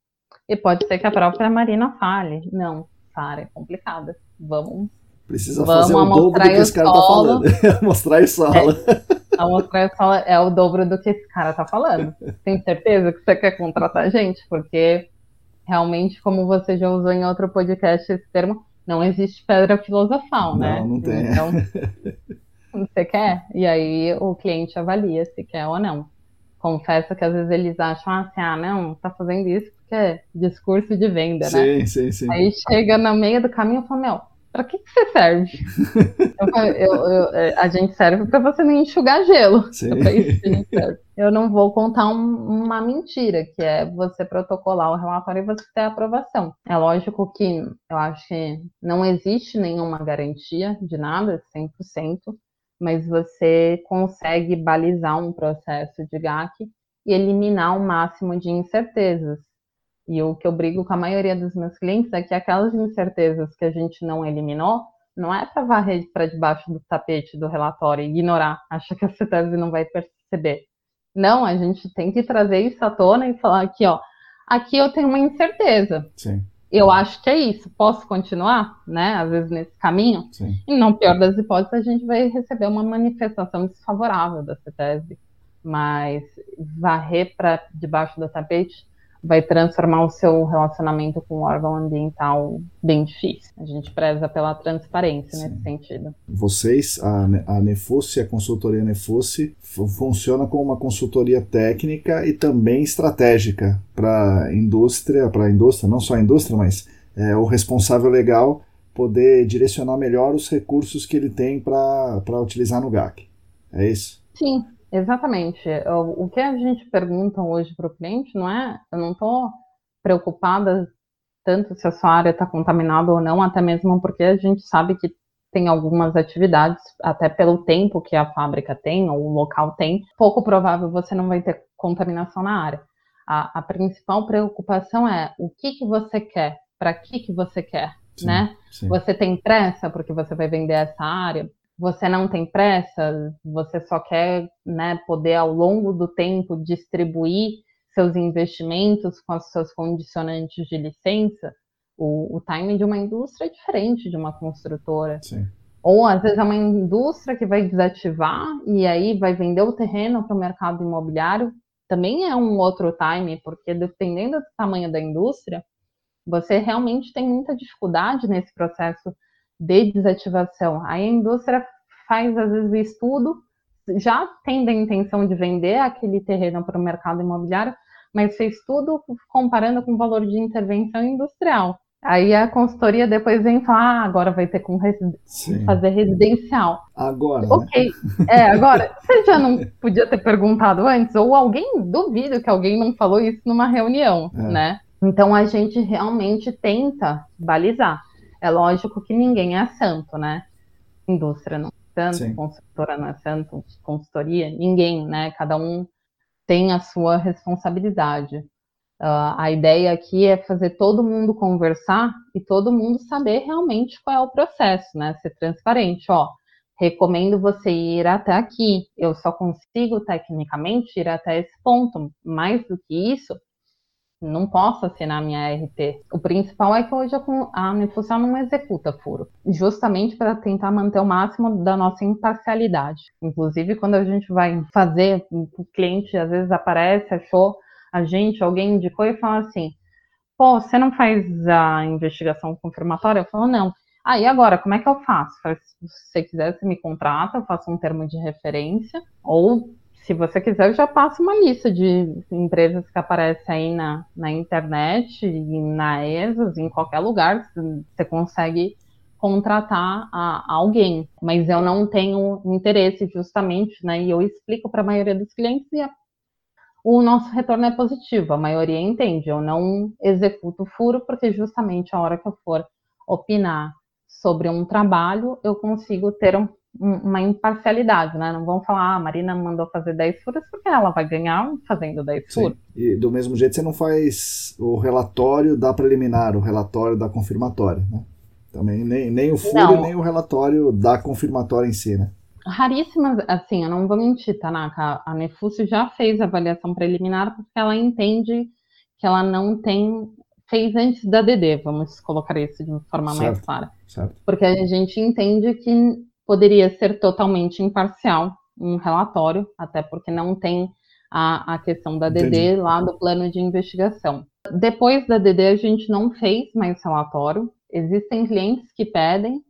E pode ser que a própria Marina fale, não, essa área é complicada, vamos Precisa Vamos fazer o dobro do que esse cara está falando. [laughs] mostrar e sola. É, a mostrar e é o dobro do que esse cara está falando. Tem certeza que você quer contratar a gente? Porque realmente, como você já usou em outro podcast esse termo, não existe pedra filosofal, né? Não, não tem. Então, [laughs] você quer? E aí o cliente avalia se quer ou não. Confesso que às vezes eles acham assim, ah, não, tá fazendo isso porque é discurso de venda, sim, né? Sim, sim, sim. Aí chega no meio do caminho e fala, meu, pra que, que você serve? [laughs] eu, eu, eu, é, a gente serve para você não enxugar gelo. Sim. É pra isso que a gente serve. Eu não vou contar um, uma mentira, que é você protocolar o relatório e você ter a aprovação. É lógico que eu acho que não existe nenhuma garantia de nada, 100%, mas você consegue balizar um processo de GAC e eliminar o máximo de incertezas. E o que eu brigo com a maioria dos meus clientes é que aquelas incertezas que a gente não eliminou, não é para varrer para debaixo do tapete do relatório e ignorar, acha que a CETESB não vai perceber. Não, a gente tem que trazer isso à tona e falar aqui, ó, aqui eu tenho uma incerteza. Sim. Eu acho que é isso. Posso continuar, né? Às vezes nesse caminho. Sim. E não pior das hipóteses, a gente vai receber uma manifestação desfavorável da CETESB. Mas varrer para debaixo do tapete vai transformar o seu relacionamento com o órgão ambiental bem difícil. A gente preza pela transparência Sim. nesse sentido. Vocês, a, a Nefosse, a consultoria Nefosse, funciona como uma consultoria técnica e também estratégica para a indústria, para a indústria, não só a indústria, mas é, o responsável legal poder direcionar melhor os recursos que ele tem para utilizar no GAC. É isso? Sim, Exatamente. O, que a gente pergunta hoje para o cliente não é, eu não estou preocupada tanto se a sua área está contaminada ou não, até mesmo porque a gente sabe que tem algumas atividades, até pelo tempo que a fábrica tem, ou o local tem, pouco provável você não vai ter contaminação na área. A, a principal preocupação é o que, que você quer, para que, que você quer, sim, né? Sim. Você tem pressa porque você vai vender essa área? Você não tem pressa, você só quer né, poder ao longo do tempo distribuir seus investimentos com os seus condicionantes de licença, o, o timing de uma indústria é diferente de uma construtora. Sim. Ou às vezes é uma indústria que vai desativar e aí vai vender o terreno para o mercado imobiliário. Também é um outro time, porque dependendo do tamanho da indústria, você realmente tem muita dificuldade nesse processo de desativação. Aí a indústria faz, às vezes, o estudo, já tendo a intenção de vender aquele terreno para o mercado imobiliário, mas fez tudo comparando com o valor de intervenção industrial. Aí a consultoria depois vem falar, ah, agora vai ter que fazer residencial. Agora. Ok. Né? É, agora, você já não podia ter perguntado antes? Ou alguém, duvido que alguém não falou isso numa reunião, é. né? Então a gente realmente tenta balizar. É lógico que ninguém é santo, né? indústria não é tanto, Sim. construtora não é tanto, consultoria, ninguém, né? Cada um tem a sua responsabilidade. Uh, a ideia aqui é fazer todo mundo conversar e todo mundo saber realmente qual é o processo, né? Ser transparente, ó. Recomendo você ir até aqui. Eu só consigo tecnicamente ir até esse ponto. Mais do que isso, não posso assinar minha RT. O principal é que hoje a Unifusão não executa furo, justamente para tentar manter o máximo da nossa imparcialidade. Inclusive, quando a gente vai fazer, o cliente às vezes aparece, achou a gente, alguém indicou e fala assim: pô, você não faz a investigação confirmatória? Eu falo, não. Ah, e agora, como é que eu faço? Se você quiser, você me contrata, eu faço um termo de referência, ou se você quiser, eu já passo uma lista de empresas que aparecem aí na, na internet e na ESAS, em qualquer lugar, você consegue contratar a, a alguém. Mas eu não tenho interesse justamente, né? E eu explico para a maioria dos clientes e a, o nosso retorno é positivo. A maioria entende. Eu não executo furo porque justamente a hora que eu for opinar sobre um trabalho, eu consigo ter um, uma imparcialidade, né? Não vão falar, ah, a Marina mandou fazer 10 furos porque ela vai ganhar fazendo 10 Sim. furos. E do mesmo jeito você não faz o relatório da preliminar, o relatório da confirmatória, né? Também nem, nem o furo não. nem o relatório da confirmatória em si, né? Raríssimas, assim, eu não vou mentir, Tanaka, a Nefúcio já fez a avaliação preliminar porque ela entende que ela não tem fez antes da DD, vamos colocar isso de forma certo, mais clara. Certo. Porque a gente entende que poderia ser totalmente imparcial um relatório, até porque não tem a, a questão da DD Entendi. lá do plano de investigação. Depois da DD, a gente não fez mais relatório. Existem clientes que pedem,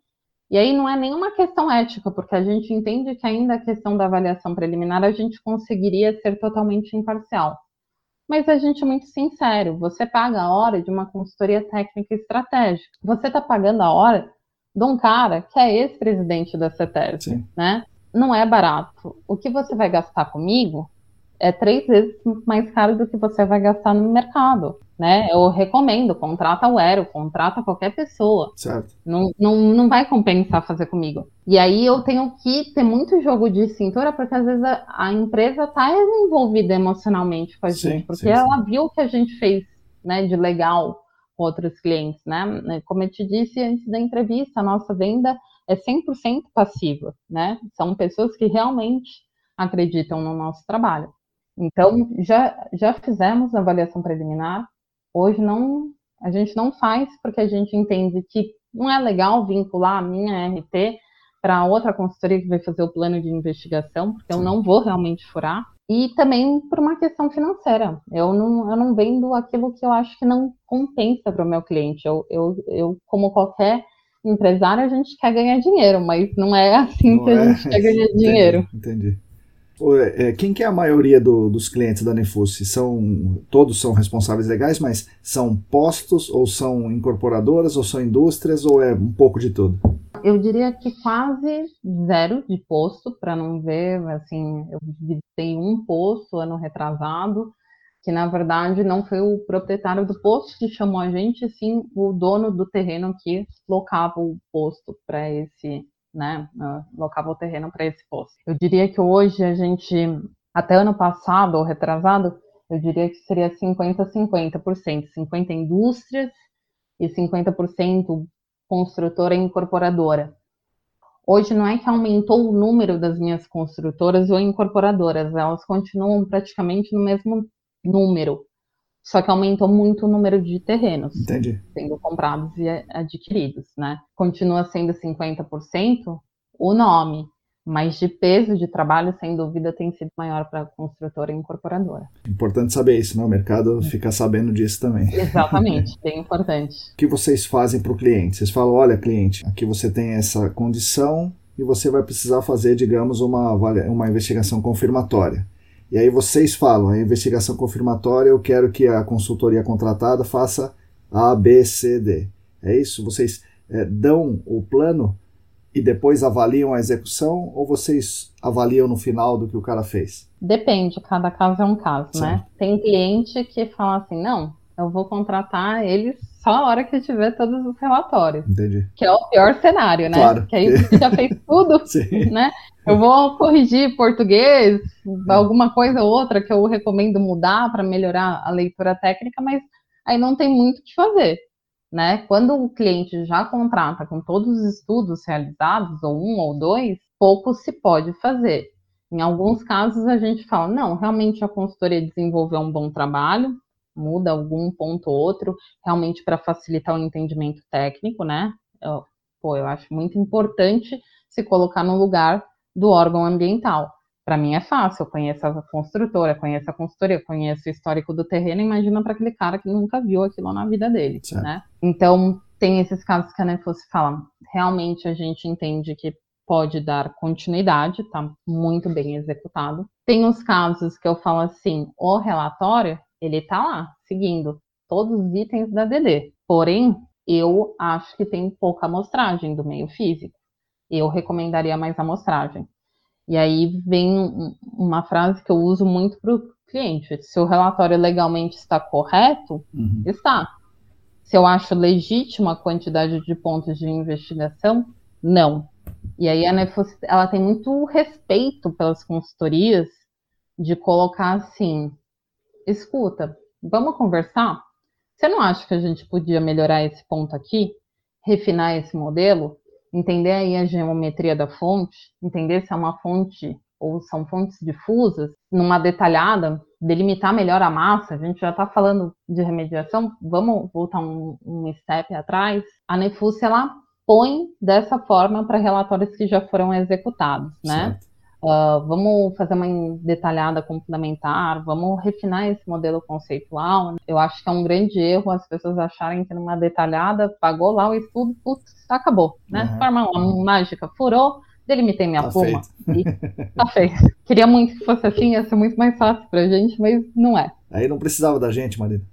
e aí não é nenhuma questão ética, porque a gente entende que ainda a questão da avaliação preliminar a gente conseguiria ser totalmente imparcial. Mas a gente é muito sincero, você paga a hora de uma consultoria técnica estratégica. Você está pagando a hora de um cara que é ex-presidente da CETES, né? Não é barato. O que você vai gastar comigo é três vezes mais caro do que você vai gastar no mercado, né? Eu recomendo, contrata o Aero, contrata qualquer pessoa. Certo. Não, não, não vai compensar fazer comigo. E aí eu tenho que ter muito jogo de cintura, porque às vezes a, a empresa está envolvida emocionalmente com a sim, gente, porque sim, ela sim. viu o que a gente fez, né, de legal com outros clientes, né? Como eu te disse antes da entrevista, a nossa venda é 100% passiva, né? São pessoas que realmente acreditam no nosso trabalho. Então, já, já fizemos a avaliação preliminar, hoje não, a gente não faz porque a gente entende que não é legal vincular a minha RT para outra consultoria que vai fazer o plano de investigação, porque eu não vou realmente furar e também por uma questão financeira. Eu não, eu não vendo aquilo que eu acho que não compensa para o meu cliente. Eu, eu, eu, como qualquer empresário, a gente quer ganhar dinheiro, mas não é [laughs] assim não que é, a gente quer ganhar entendi, dinheiro. Entendi. É, quem que é a maioria do, dos clientes da Nefus? São, todos são responsáveis legais, mas são postos, ou são incorporadoras, ou são indústrias, ou é um pouco de tudo? Eu diria que quase zero de posto, para não ver, assim, eu visitei um posto ano retrasado, que na verdade não foi o proprietário do posto que chamou a gente, sim o dono do terreno que locava o posto para esse, né, locava o terreno para esse posto. Eu diria que hoje a gente, até ano passado ou retrasado, eu diria que seria 50-50%, 50 indústrias e 50% construtora e incorporadora. Hoje não é que aumentou o número das minhas construtoras ou incorporadoras, elas continuam praticamente no mesmo número, só que aumentou muito o número de terrenos Entendi. sendo comprados e adquiridos, né? Continua sendo 50% o nome, mas de peso de trabalho, sem dúvida, tem sido maior para a construtora e incorporadora. Importante saber isso, né? O mercado fica sabendo disso também. Exatamente, [laughs] bem importante. O que vocês fazem para o cliente? Vocês falam, olha, cliente, aqui você tem essa condição e você vai precisar fazer, digamos, uma, uma investigação confirmatória. E aí vocês falam, a investigação confirmatória, eu quero que a consultoria contratada faça A, B, C, D. É isso? Vocês é, dão o plano e depois avaliam a execução ou vocês avaliam no final do que o cara fez? Depende, cada caso é um caso, né? Sim. né? Tem cliente que fala assim, não, eu vou contratar eles só a hora que eu tiver todos os relatórios. Entendi. Que é o pior cenário, né? Claro. Que aí você já fez [laughs] tudo, Sim. né? Eu vou corrigir português, alguma coisa ou outra que eu recomendo mudar para melhorar a leitura técnica, mas aí não tem muito o que fazer. Né? Quando o cliente já contrata com todos os estudos realizados, ou um ou dois, pouco se pode fazer. Em alguns casos a gente fala, não, realmente a consultoria desenvolveu um bom trabalho, muda algum ponto ou outro, realmente para facilitar o entendimento técnico, né? Eu, pô, eu acho muito importante se colocar no lugar do órgão ambiental. Para mim é fácil, eu conheço a construtora, conheço a consultoria, conheço o histórico do terreno, imagina para aquele cara que nunca viu aquilo na vida dele, certo. né? Então, tem esses casos que a Nefos fala, realmente a gente entende que pode dar continuidade, tá muito bem executado. Tem os casos que eu falo assim, o relatório, ele tá lá, seguindo todos os itens da DD. Porém, eu acho que tem pouca amostragem do meio físico. Eu recomendaria mais amostragem. E aí vem uma frase que eu uso muito para o cliente: se o relatório legalmente está correto, uhum. está. Se eu acho legítima a quantidade de pontos de investigação, não. E aí a Nefos, ela tem muito respeito pelas consultorias de colocar assim: escuta, vamos conversar? Você não acha que a gente podia melhorar esse ponto aqui? Refinar esse modelo? Entender aí a geometria da fonte, entender se é uma fonte ou são fontes difusas, numa detalhada, delimitar melhor a massa, a gente já está falando de remediação, vamos voltar um, um step atrás. A Nefus, ela põe dessa forma para relatórios que já foram executados, né? Certo. Uh, vamos fazer uma detalhada complementar, vamos refinar esse modelo conceitual. Eu acho que é um grande erro as pessoas acharem que numa detalhada pagou lá o estudo, putz, acabou, né? Uhum. Forma uma mágica, furou, delimitei minha tá pluma e tá feito. Queria muito que fosse assim, ia ser muito mais fácil pra gente, mas não é. Aí não precisava da gente, Marina.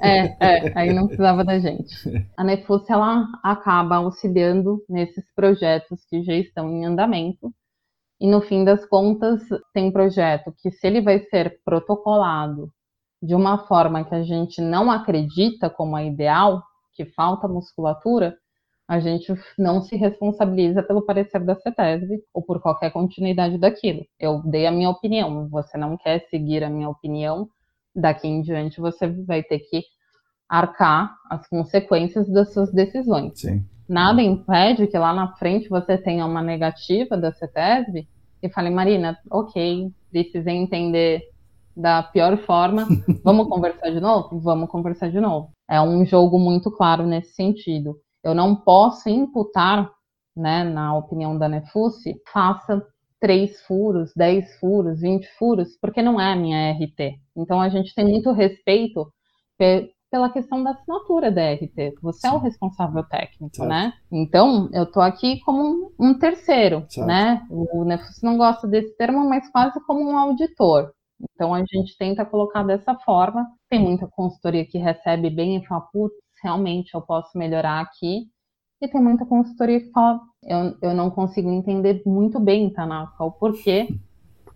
É, é, aí não precisava da gente. A Nefus, ela acaba auxiliando nesses projetos que já estão em andamento, e no fim das contas, tem projeto que, se ele vai ser protocolado de uma forma que a gente não acredita como a ideal, que falta musculatura, a gente não se responsabiliza pelo parecer da CETESB ou por qualquer continuidade daquilo. Eu dei a minha opinião, você não quer seguir a minha opinião, daqui em diante você vai ter que arcar as consequências das suas decisões. Sim. Nada impede que lá na frente você tenha uma negativa da CETESB e fale, Marina, ok, precisei entender da pior forma, [laughs] vamos conversar de novo? Vamos conversar de novo. É um jogo muito claro nesse sentido. Eu não posso imputar, né, na opinião da Nefusi, faça três furos, dez furos, vinte furos, porque não é a minha RT. Então a gente tem muito respeito pela questão da assinatura da RT. Você Sim. é o responsável técnico, certo. né? Então, eu tô aqui como um, terceiro, certo. né? O Nefus não gosta desse termo, mas quase como um auditor. Então, a gente tenta colocar dessa forma. Tem muita consultoria que recebe bem e fala, putz, realmente eu posso melhorar aqui. E tem muita consultoria que fala, eu, eu não consigo entender muito bem, Tanaka, o porquê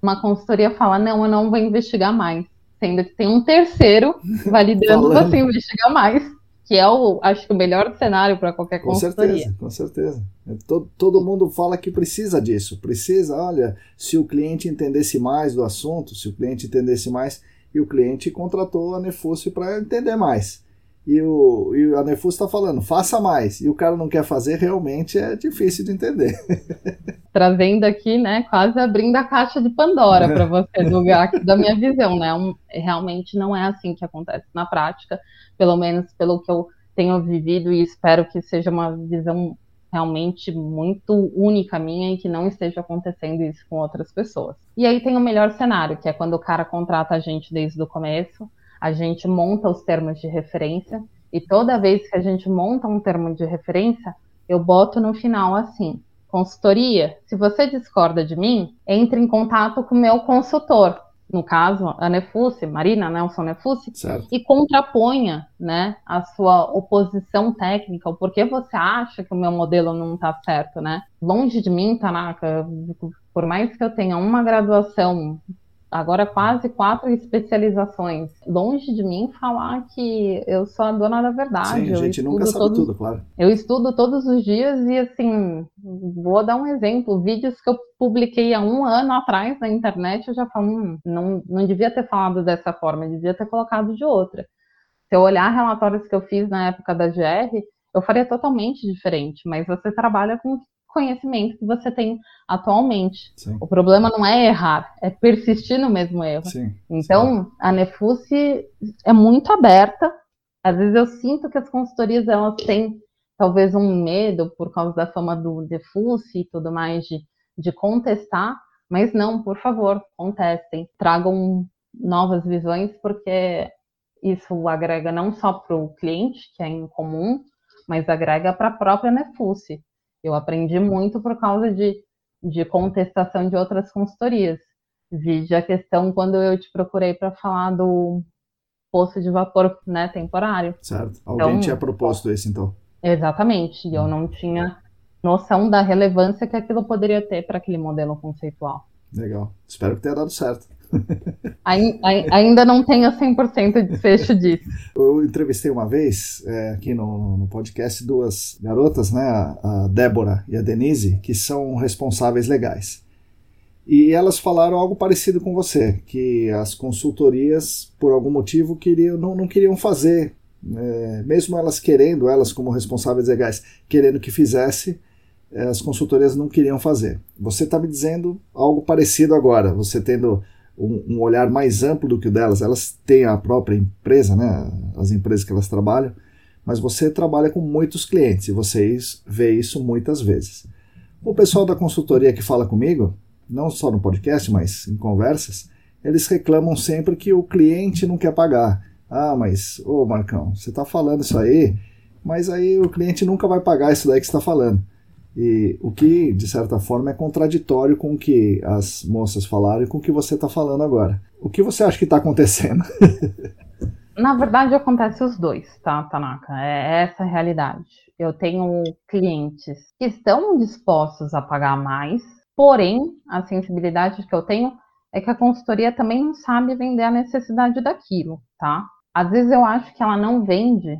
uma consultoria fala, não, eu não vou investigar mais sendo que tem um terceiro [laughs] validando você investigar mais, que é o, acho que o melhor cenário para qualquer com consultoria. Certeza, com certeza. É, todo, todo mundo fala que precisa disso, precisa, olha, se o cliente entendesse mais do assunto, se o cliente entendesse mais, e o cliente contratou a Nefúcio para entender mais e, o, e a Nefus está falando, faça mais, e o cara não quer fazer, realmente é difícil de entender. [laughs] Trazendo aqui, né, quase abrindo a caixa de Pandora para você, do, da minha visão, né, um, realmente não é assim que acontece na prática, pelo menos pelo que eu tenho vivido e espero que seja uma visão realmente muito única minha e que não esteja acontecendo isso com outras pessoas. E aí tem o melhor cenário, que é quando o cara contrata a gente desde o começo, a gente monta os termos de referência e toda vez que a gente monta um termo de referência, eu boto no final assim: consultoria, se você discorda de mim, entre em contato com o meu consultor, no caso, a Nefusi, Marina Nelson Nefusi, e contraponha né, a sua oposição técnica, o porquê você acha que o meu modelo não está certo, né? Longe de mim, Tanaka, por mais que eu tenha uma graduação agora quase quatro especializações. Longe de mim falar que eu sou a dona da verdade. Sim, a gente nunca sabe todos, tudo, claro. Eu estudo todos os dias e, assim, vou dar um exemplo. Vídeos que eu publiquei há um ano atrás na internet, eu já falo, hum, não, não devia ter falado dessa forma, devia ter colocado de outra. Se eu olhar relatórios que eu fiz na época da GR, eu faria totalmente diferente, mas você trabalha com conhecimento que você tem atualmente. Sim. O problema não é errar, é persistir no mesmo erro. Sim, então, sim. a Nefusi é muito aberta. Às vezes eu sinto que as consultorias elas têm talvez um medo por causa da fama do Nefusi e tudo mais de, de contestar, mas não, por favor, contestem, tragam novas visões, porque isso agrega não só para o cliente, que é incomum, mas agrega para a própria Nefusi. Eu aprendi muito por causa de, de contestação de outras consultorias. Vide a questão quando eu te procurei para falar do poço de vapor né, temporário. Certo. Alguém então, tinha proposto esse, então. Exatamente. E eu não tinha noção da relevância que aquilo poderia ter para aquele modelo conceitual. Legal. Espero que tenha dado certo. Ainda não tenho 100% de fecho disso. Eu entrevistei uma vez, é, aqui no, no, podcast, duas garotas, né, a Débora e a Denise, que são responsáveis legais. E elas falaram algo parecido com você, que as consultorias, por algum motivo, queriam, não, não queriam fazer, é, mesmo elas querendo, elas como responsáveis legais, querendo que fizesse, é, as consultorias não queriam fazer. Você está me dizendo algo parecido agora, você tendo um, um, olhar mais amplo do que o delas. Elas têm a própria empresa, né, as empresas que elas trabalham, mas você trabalha com muitos clientes e vocês vê isso muitas vezes. O pessoal da consultoria que fala comigo, não só no podcast, mas em conversas, eles reclamam sempre que o cliente não quer pagar. Ah, mas, ô Marcão, você está falando isso aí, mas aí o cliente nunca vai pagar isso daí que você está falando. E o que, de certa forma, é contraditório com o que as moças falaram e com o que você está falando agora. O que você acha que está acontecendo? [laughs] Na verdade, acontece os dois, tá, Tanaka? É essa a realidade. Eu tenho clientes que estão dispostos a pagar mais, porém, a sensibilidade que eu tenho é que a consultoria também não sabe vender a necessidade daquilo, tá? Às vezes eu acho que ela não vende,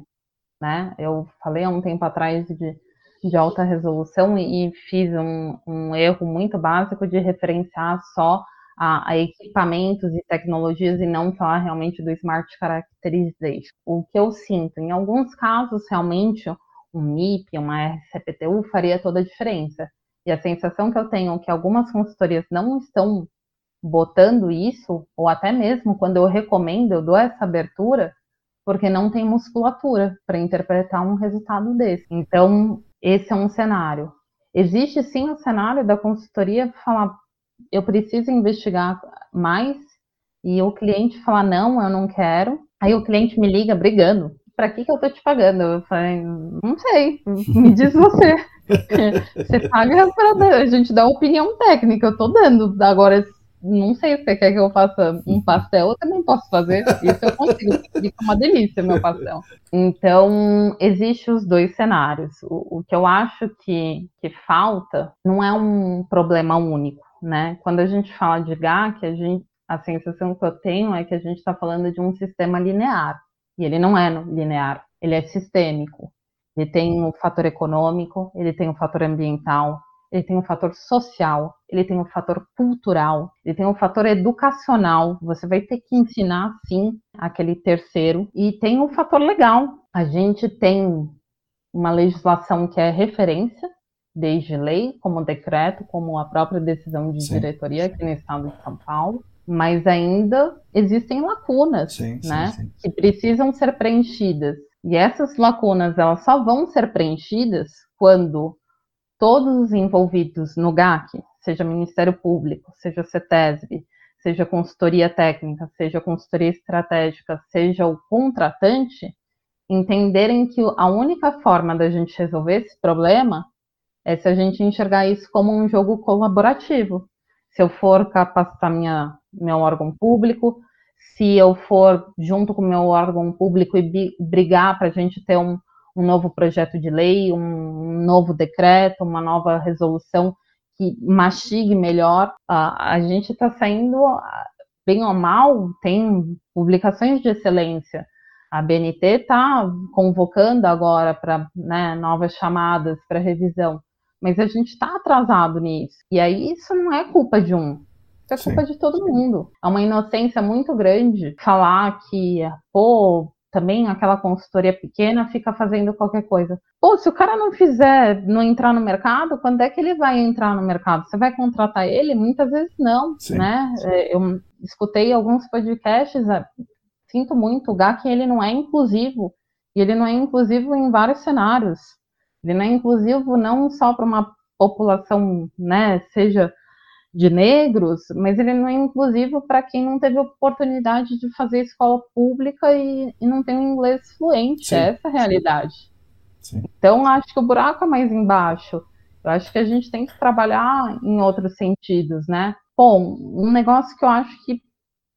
né? Eu falei há um tempo atrás de de alta resolução e fiz um, um erro muito básico de referenciar só a, a, equipamentos e tecnologias e não falar realmente do Smart Characterization. O que eu sinto, em alguns casos, realmente, um MIP, uma RCPTU faria toda a diferença. E a sensação que eu tenho é que algumas consultorias não estão botando isso, ou até mesmo quando eu recomendo, eu dou essa abertura, porque não tem musculatura para interpretar um resultado desse. Então, esse é um cenário. Existe sim um cenário da consultoria falar, eu preciso investigar mais, e o cliente falar, não, eu não quero. Aí o cliente me liga brigando. Para que, que eu tô te pagando? Eu falei, não sei, me diz você. [laughs] você paga para a gente dar opinião técnica, eu tô dando. Agora, não sei se você quer que eu faça um pastel, eu também posso fazer. Isso eu consigo. Fica uma delícia meu pastel. Então, existem os dois cenários. O, o, que eu acho que, que falta não é um problema único, né? Quando a gente fala de GAC, a, gente, a sensação que eu tenho é que a gente está falando de um sistema linear. E ele não é linear, ele é sistêmico. Ele tem o fator econômico, ele tem o fator ambiental, ele tem um fator social, ele tem um fator cultural, ele tem um fator educacional. Você vai ter que ensinar, sim, aquele terceiro. E tem um fator legal. A gente tem uma legislação que é referência, desde lei, como decreto, como a própria decisão de sim. diretoria aqui no estado de São Paulo. Mas ainda existem lacunas, sim, né, sim, que precisam ser preenchidas. E essas lacunas, elas só vão ser preenchidas quando todos os envolvidos no GAC, seja Ministério Público, seja CETESB, seja consultoria técnica, seja consultoria estratégica, seja o contratante, entenderem que a única forma da gente resolver esse problema é se a gente enxergar isso como um jogo colaborativo. Se eu for capacitar minha, meu órgão público, se eu for junto com meu órgão público e brigar para a gente ter um, um novo projeto de lei, um novo decreto, uma nova resolução que mastigue melhor. a gente está saindo bem ou mal, tem publicações de excelência. A BNT está convocando agora para né, novas chamadas para revisão, mas a gente está atrasado nisso. E aí isso não é culpa de um, isso é Sim. culpa de todo mundo. É uma inocência muito grande falar que, pô, também aquela consultoria pequena fica fazendo qualquer coisa. Pô, se o cara não fizer, não entrar no mercado, quando é que ele vai entrar no mercado? Você vai contratar ele? Muitas vezes não, Sim. né? É, eu escutei alguns podcasts, é, sinto muito, o GAC ele não é inclusivo, e ele não é inclusivo em vários cenários. Ele não é inclusivo não só para uma população, né, seja de negros, mas ele não é inclusivo para quem não teve oportunidade de fazer escola pública e, e não tem um inglês fluente. Sim. É essa a realidade. Sim. Então, acho que o buraco é mais embaixo. Eu acho que a gente tem que trabalhar em outros sentidos, né? Bom, um negócio que eu acho que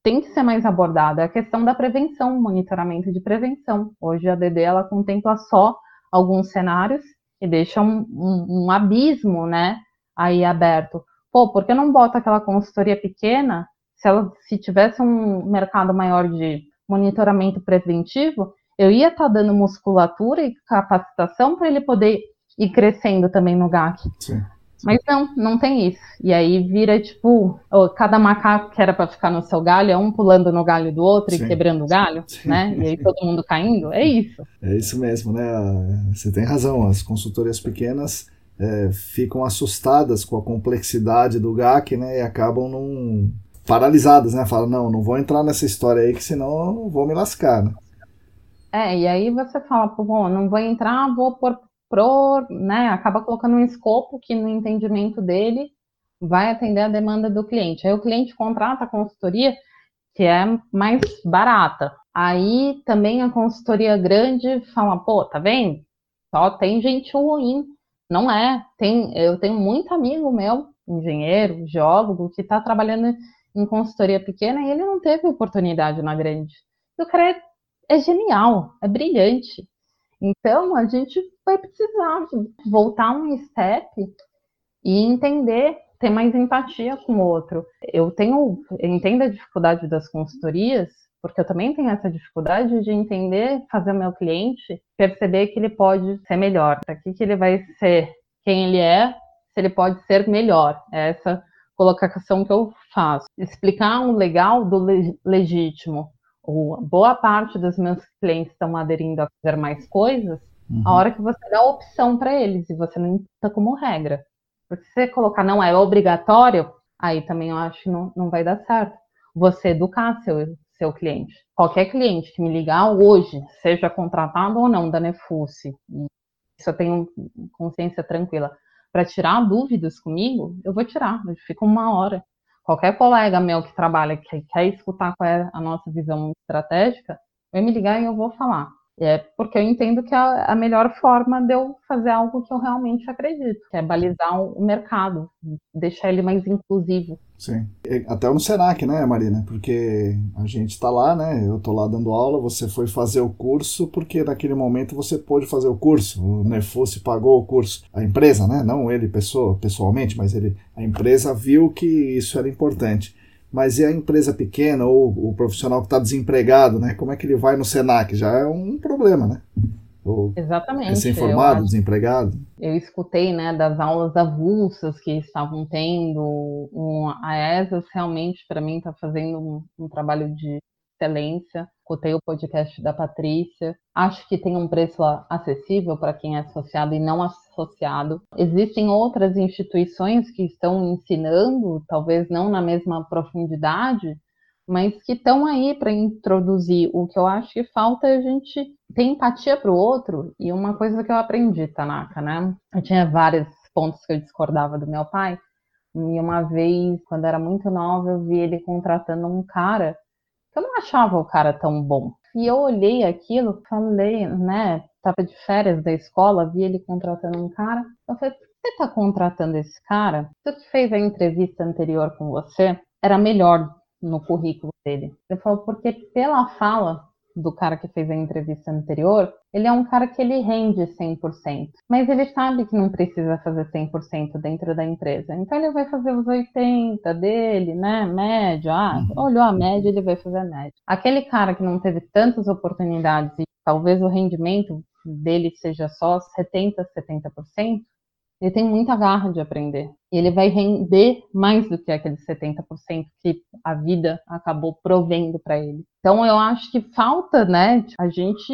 tem que ser mais abordado é a questão da prevenção, monitoramento de prevenção. Hoje a DD ela contempla só alguns cenários e deixa um, um, um abismo, né, aí aberto pô, por que não bota aquela consultoria pequena? Se ela se tivesse um mercado maior de monitoramento preventivo, eu ia estar tá dando musculatura e capacitação para ele poder ir crescendo também no GAC. Sim. Mas não, não tem isso. E aí vira tipo, cada macaco que era para ficar no seu galho é um pulando no galho do outro Sim. e quebrando o galho, Sim. né? E aí todo mundo caindo. É isso. É isso mesmo, né? Você tem razão. As consultorias pequenas é, ficam assustadas com a complexidade do GAC, né, e acabam num, paralisadas, né, falam, não, não vou entrar nessa história aí, que senão vou me lascar, né. É, e aí você fala, bom, não vou entrar, vou por, pro, né, acaba colocando um escopo que no entendimento dele vai atender a demanda do cliente. Aí o cliente contrata a consultoria que é mais barata. Aí também a consultoria grande fala, pô, tá vendo? Só tem gente ruim não é. Tem, eu tenho muito amigo meu, engenheiro, geólogo, que está trabalhando em consultoria pequena e ele não teve oportunidade na grande. E o cara é, é genial, é brilhante. Então, a gente vai precisar voltar um step e entender, ter mais empatia com o outro. Eu tenho, eu entendo a dificuldade das consultorias, porque eu também tenho essa dificuldade de entender, fazer o meu cliente perceber que ele pode ser melhor, para que, que ele vai ser quem ele é, se ele pode ser melhor. É essa colocação que eu faço. Explicar um legal do legítimo. Ou boa parte dos meus clientes estão aderindo a fazer mais coisas, uhum. a hora que você dá opção para eles e você não está como regra. Porque se você colocar não é obrigatório, aí também eu acho que não, não vai dar certo. Você educar seu, seu cliente. Qualquer cliente que me ligar hoje, seja contratado ou não da Nefus, isso eu tenho consciência tranquila, para tirar dúvidas comigo, eu vou tirar, eu fico uma hora. Qualquer colega meu que trabalha, que quer escutar qual é a nossa visão estratégica, vai me ligar e eu vou falar. É porque eu entendo que é a melhor forma de eu fazer algo que eu realmente acredito, que é balizar o mercado, deixar ele mais inclusivo. Sim. Até no Senac, né, Marina? Porque a gente está lá, né? Eu estou lá dando aula, você foi fazer o curso porque naquele momento você pôde fazer o curso. O Nefus pagou o curso. A empresa, né? Não ele pessoa, pessoalmente, mas ele, a empresa viu que isso era importante. Mas e a empresa pequena ou o profissional que está desempregado, né? Como é que ele vai no Senac? Já é um problema, né? Ou Exatamente. Recém-formado, desempregado. Eu escutei, né, das aulas avulsas que estavam tendo. Um, a ESAS realmente, para mim, está fazendo um, um trabalho de excelência. Escutei o podcast da Patrícia. Acho que tem um preço acessível para quem é associado e não associado. Existem outras instituições que estão ensinando, talvez não na mesma profundidade, mas que estão aí para introduzir. O que eu acho que falta é a gente ter empatia para o outro. E uma coisa que eu aprendi, Tanaka, né? Eu tinha vários pontos que eu discordava do meu pai. E uma vez, quando era muito nova, eu vi ele contratando um cara eu não achava o cara tão bom. E eu olhei aquilo, falei, né? Tava de férias da escola, vi ele contratando um cara. Eu falei, por que você tá contratando esse cara? Se eu fez a entrevista anterior com você, era melhor no currículo dele. Ele falou, porque pela fala do cara que fez a entrevista anterior, ele é um cara que ele rende 100%, mas ele sabe que não precisa fazer 100% dentro da empresa. Então ele vai fazer os 80 dele, né, médio, ah, uhum. olhou a média, ele vai fazer a média. Aquele cara que não teve tantas oportunidades e talvez o rendimento dele seja só 70, 70%, ele tem muita garra de aprender. E ele vai render mais do que aqueles 70% que a vida acabou provendo para ele. Então eu acho que falta, né, a gente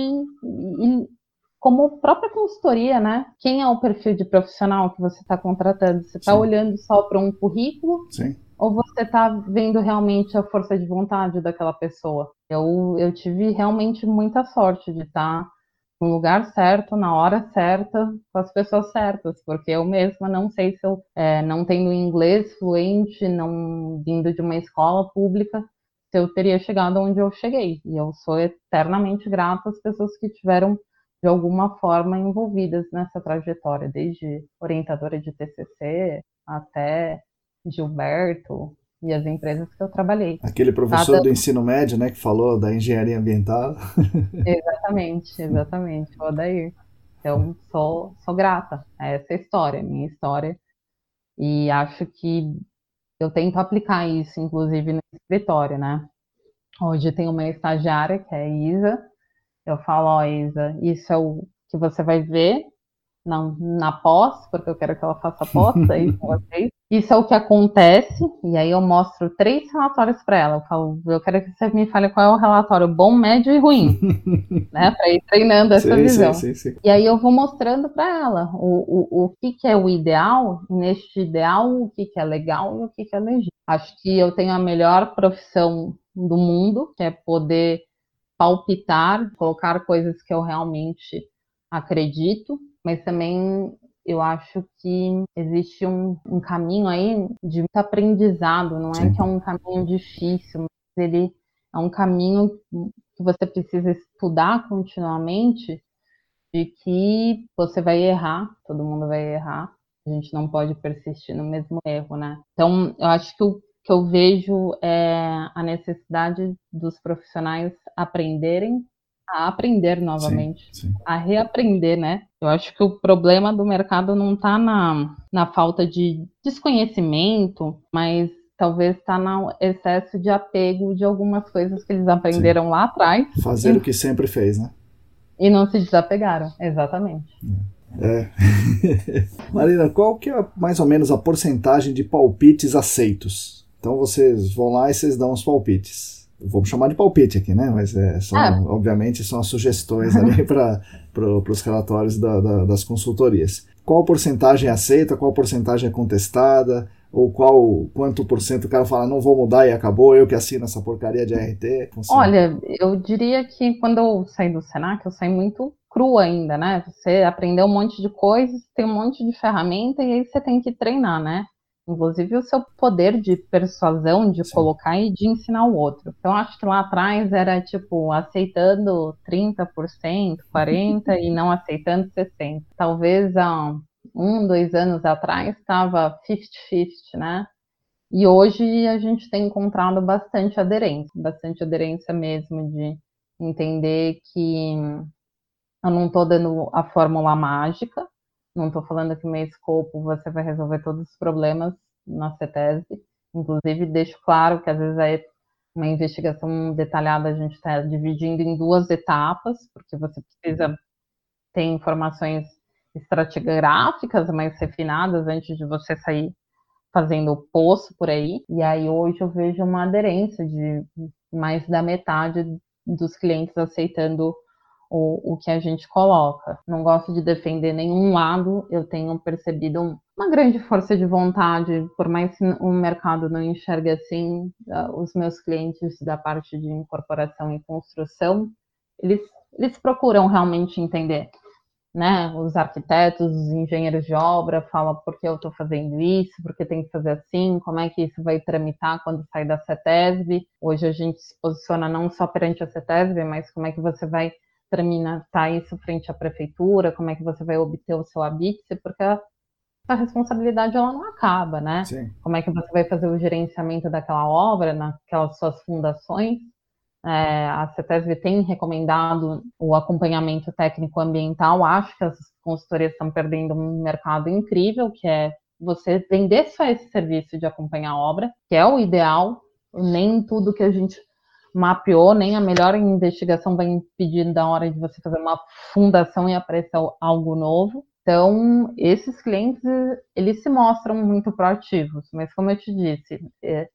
como própria consultoria, né? Quem é o perfil de profissional que você está contratando? Você está olhando só para um currículo? Sim. Ou você está vendo realmente a força de vontade daquela pessoa? Eu, eu tive realmente muita sorte de estar tá no lugar certo, na hora certa, com as pessoas certas, porque eu mesma não sei se eu, é, não tendo inglês fluente, não vindo de uma escola pública, se eu teria chegado onde eu cheguei. E eu sou eternamente grata às pessoas que tiveram, de alguma forma, envolvidas nessa trajetória, desde orientadora de TCC até Gilberto, e as empresas que eu trabalhei. Aquele professor Nada... do ensino médio, né, que falou da engenharia ambiental. [laughs] Exatamente, exatamente, o Odair. Então, sou, sou grata a essa história, minha história. E acho que eu tento aplicar isso, inclusive, no escritório, né? Hoje tem uma estagiária, que é a Isa. Eu falo, ó, oh, Isa, isso é o que você vai ver na, na pós, porque eu quero que ela faça pós aí [laughs] com vocês. Isso é o que acontece, e aí eu mostro três relatórios para ela. Eu falo, eu quero que você me fale qual é o relatório bom, médio e ruim, [laughs] né? Para ir treinando essa sim, visão. Sim, sim, e aí eu vou mostrando para ela o, o, o que, que é o ideal, neste ideal, o que, que é legal e o que, que é legítimo. Acho que eu tenho a melhor profissão do mundo, que é poder palpitar, colocar coisas que eu realmente acredito mas também eu acho que existe um, um caminho aí de muito aprendizado, não é que é um caminho difícil, mas ele é um caminho que você precisa estudar continuamente, de que você vai errar, todo mundo vai errar, a gente não pode persistir no mesmo erro, né? Então, eu acho que o que eu vejo é a necessidade dos profissionais aprenderem a aprender novamente, sim, sim. a reaprender, né? Eu acho que o problema do mercado não está na, na falta de desconhecimento, mas talvez está no excesso de apego de algumas coisas que eles aprenderam sim. lá atrás. Fazer e, o que sempre fez, né? E não se desapegaram, exatamente. É. [laughs] Marina, qual que é mais ou menos a porcentagem de palpites aceitos? Então vocês vão lá e vocês dão os palpites vamos chamar de palpite aqui, né? Mas é, são, ah. obviamente são as sugestões ali [laughs] para pro, os relatórios da, da, das consultorias. Qual porcentagem é aceita, qual porcentagem é contestada, ou qual quanto por cento o cara fala não vou mudar e acabou, eu que assino essa porcaria de RT? Funciona. Olha, eu diria que quando eu saí do Senac, eu saí muito cru ainda, né? Você aprendeu um monte de coisas, tem um monte de ferramenta e aí você tem que treinar, né? Inclusive o seu poder de persuasão, de Sim. colocar e de ensinar o outro. Então, acho que lá atrás era tipo aceitando 30%, 40% e não aceitando 60%. Talvez há um, dois anos atrás estava 50-50, né? E hoje a gente tem encontrado bastante aderência, bastante aderência mesmo de entender que eu não estou dando a fórmula mágica, não estou falando que meu escopo você vai resolver todos os problemas na CETESB. Inclusive, deixo claro que às vezes é uma investigação detalhada a gente está dividindo em duas etapas, porque você precisa ter informações estratigráficas mais refinadas antes de você sair fazendo o poço por aí. E aí hoje eu vejo uma aderência de mais da metade dos clientes aceitando o, o que a gente coloca. Não gosto de defender nenhum lado, eu tenho percebido uma grande força de vontade, por mais que o mercado não enxergue assim, uh, os meus clientes da parte de incorporação e construção, eles, eles procuram realmente entender. Né? Os arquitetos, os engenheiros de obra falam por que eu estou fazendo isso, por que tem que fazer assim, como é que isso vai tramitar quando sair da CETESB. Hoje a gente se posiciona não só perante a CETESB, mas como é que você vai tramitar tá isso frente à prefeitura, como é que você vai obter o seu habite, porque a, a responsabilidade ela não acaba, né? Sim. Como é que você vai fazer o gerenciamento daquela obra, naquelas suas fundações, É, a CETESB tem recomendado o acompanhamento técnico ambiental. Acho que as consultorias estão perdendo um mercado incrível, que é você vender só esse serviço de acompanhar a obra, que é o ideal. Nem tudo que a gente mapeou, nem a melhor investigação vai impedir da hora de você fazer uma fundação e aparecer algo novo. Então, esses clientes, eles se mostram muito proativos, mas como eu te disse, é,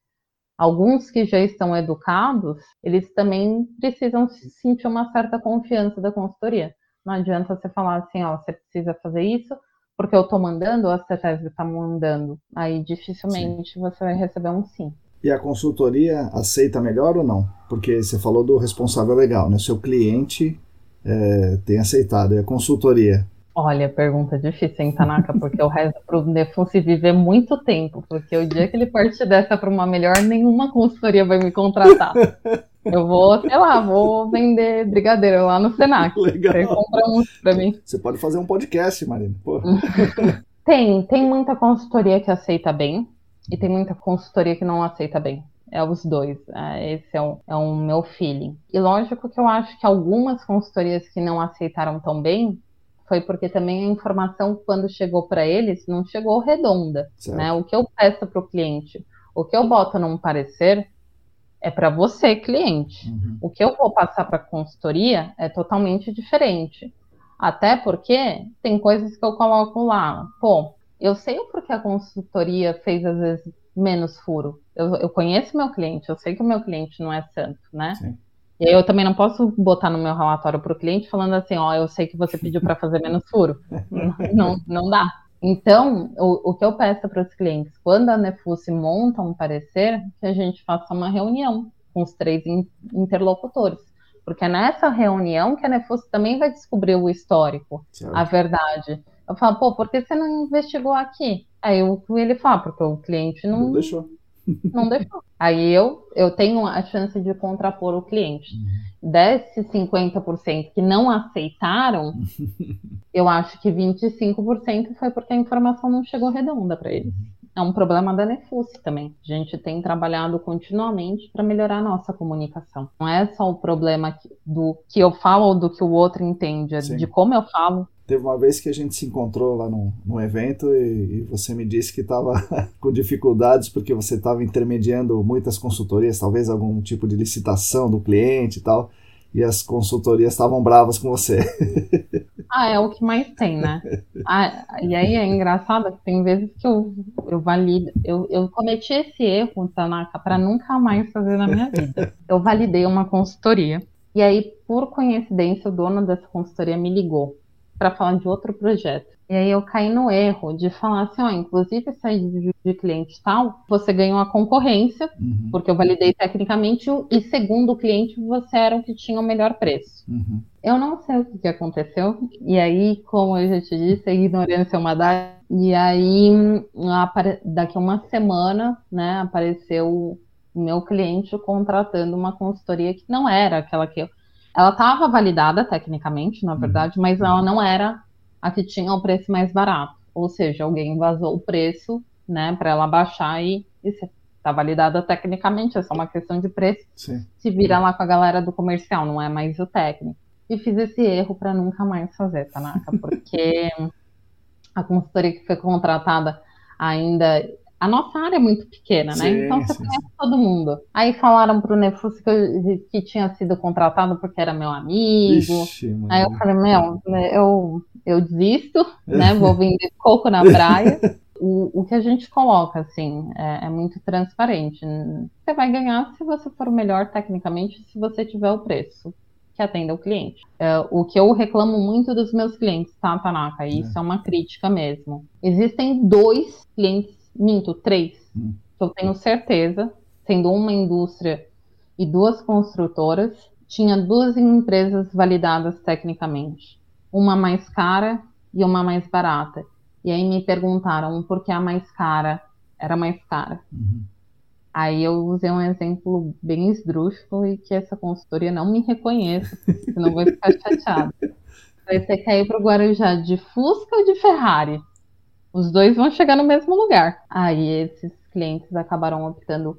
alguns que já estão educados, eles também precisam sentir uma certa confiança da consultoria. Não adianta você falar assim, ó, você precisa fazer isso, porque eu estou mandando ou a CETESB está mandando. Aí dificilmente sim. você vai receber um sim. E a consultoria aceita melhor ou não? Porque você falou do responsável legal, né? Seu cliente é, tem aceitado. E a consultoria? Olha, pergunta difícil, hein, Tanaka? Porque o resto para o Nefunsi viver muito tempo. Porque o dia que ele partir dessa para uma melhor, nenhuma consultoria vai me contratar. Eu vou, sei lá, vou vender brigadeiro lá no Senac. [laughs] Legal. Você compra um para mim. Você pode fazer um podcast, Marina. [laughs] tem, tem muita consultoria que aceita bem e tem muita consultoria que não aceita bem. É os dois. É, esse é o, é o meu feeling. E lógico que eu acho que algumas consultorias que não aceitaram tão bem foi porque também a informação, quando chegou para eles, não chegou redonda. Né? O que eu peço para o cliente, o que eu boto num parecer, é para você, cliente. Uhum. O que eu vou passar para a consultoria é totalmente diferente. Até porque tem coisas que eu coloco lá. Pô, eu sei o porquê a consultoria fez às vezes menos furo. Eu, eu conheço meu cliente, eu sei que o meu cliente não é santo, né? Sim. E aí eu também não posso botar no meu relatório para o cliente falando assim, ó, eu sei que você pediu para fazer menos furo. [laughs] não, não dá. Então, o, o que eu peço para os clientes, quando a Nefus monta um parecer, que a gente faça uma reunião com os três interlocutores. Porque é nessa reunião que a Nefus também vai descobrir o histórico, certo. a verdade. Eu falo, pô, por que você não investigou aqui? Aí eu, ele fala, porque o cliente não, não deixou. [laughs] Não deixou. Aí eu, eu tenho a chance de contrapor o cliente. Uhum. Desses 50% que não aceitaram, [laughs] eu acho que 25% foi porque a informação não chegou redonda para eles. É um problema da Nefus também. A gente tem trabalhado continuamente para melhorar a nossa comunicação. Não é só o problema do que eu falo ou do que o outro entende, é Sim. de como eu falo, Teve uma vez que a gente se encontrou lá no, no evento e, e você me disse que estava [laughs] com dificuldades porque você estava intermediando muitas consultorias, talvez algum tipo de licitação do cliente e tal, e as consultorias estavam bravas com você. [laughs] Ah, é o que mais tem, né? Ah, e aí é engraçado que tem vezes que eu, eu valido, eu, eu cometi esse erro, Tanaka, para nunca mais fazer na minha vida. [laughs] Eu validei uma consultoria. E aí, por coincidência, o dono dessa consultoria me ligou para falar de outro projeto. E aí eu caí no erro de falar assim, ó, inclusive sair de, de cliente tal, você ganhou a concorrência, uhum. porque eu validei tecnicamente, e segundo o cliente, você era o que tinha o melhor preço. Uhum. Eu não sei o que, aconteceu, e aí, como eu já te disse, a ignorância é uma da... E aí, daqui a uma semana, né, apareceu o meu cliente contratando uma consultoria que não era aquela que eu ela estava validada tecnicamente, na uhum. verdade, mas ela não era a que tinha o preço mais barato. Ou seja, alguém vazou o preço, né, para ela baixar e, está validada tecnicamente, é só uma questão de preço. Sim. Se vira lá com a galera do comercial, não é mais o técnico. E fiz esse erro para nunca mais fazer, Tanaka, [laughs] porque a consultoria que foi contratada ainda a nossa área é muito pequena, né? Sim, então você sim, conhece sim. todo mundo. Aí falaram pro Nefus que, eu, que tinha sido contratado porque era meu amigo. Ixi, Aí eu falei, meu, eu, eu desisto, né? Vou [laughs] vender coco na praia. O, o que a gente coloca, assim, é, é, muito transparente. Você vai ganhar se você for melhor tecnicamente, se você tiver o preço que atenda o cliente. É, o que eu reclamo muito dos meus clientes, tá, Tanaka? E isso é. é uma crítica mesmo. Existem dois clientes minto, três, hum. que eu tenho certeza, sendo uma indústria e duas construtoras, tinha duas empresas validadas tecnicamente, uma mais cara e uma mais barata. E aí me perguntaram por que a mais cara era mais cara. Uhum. Aí eu usei um exemplo bem esdrúxulo e que essa consultoria não me reconheça, senão vou ficar [laughs] chateada. Vai ter que ir para o Guarujá de Fusca ou de Ferrari? Os dois vão chegar no mesmo lugar. Aí esses clientes acabaram optando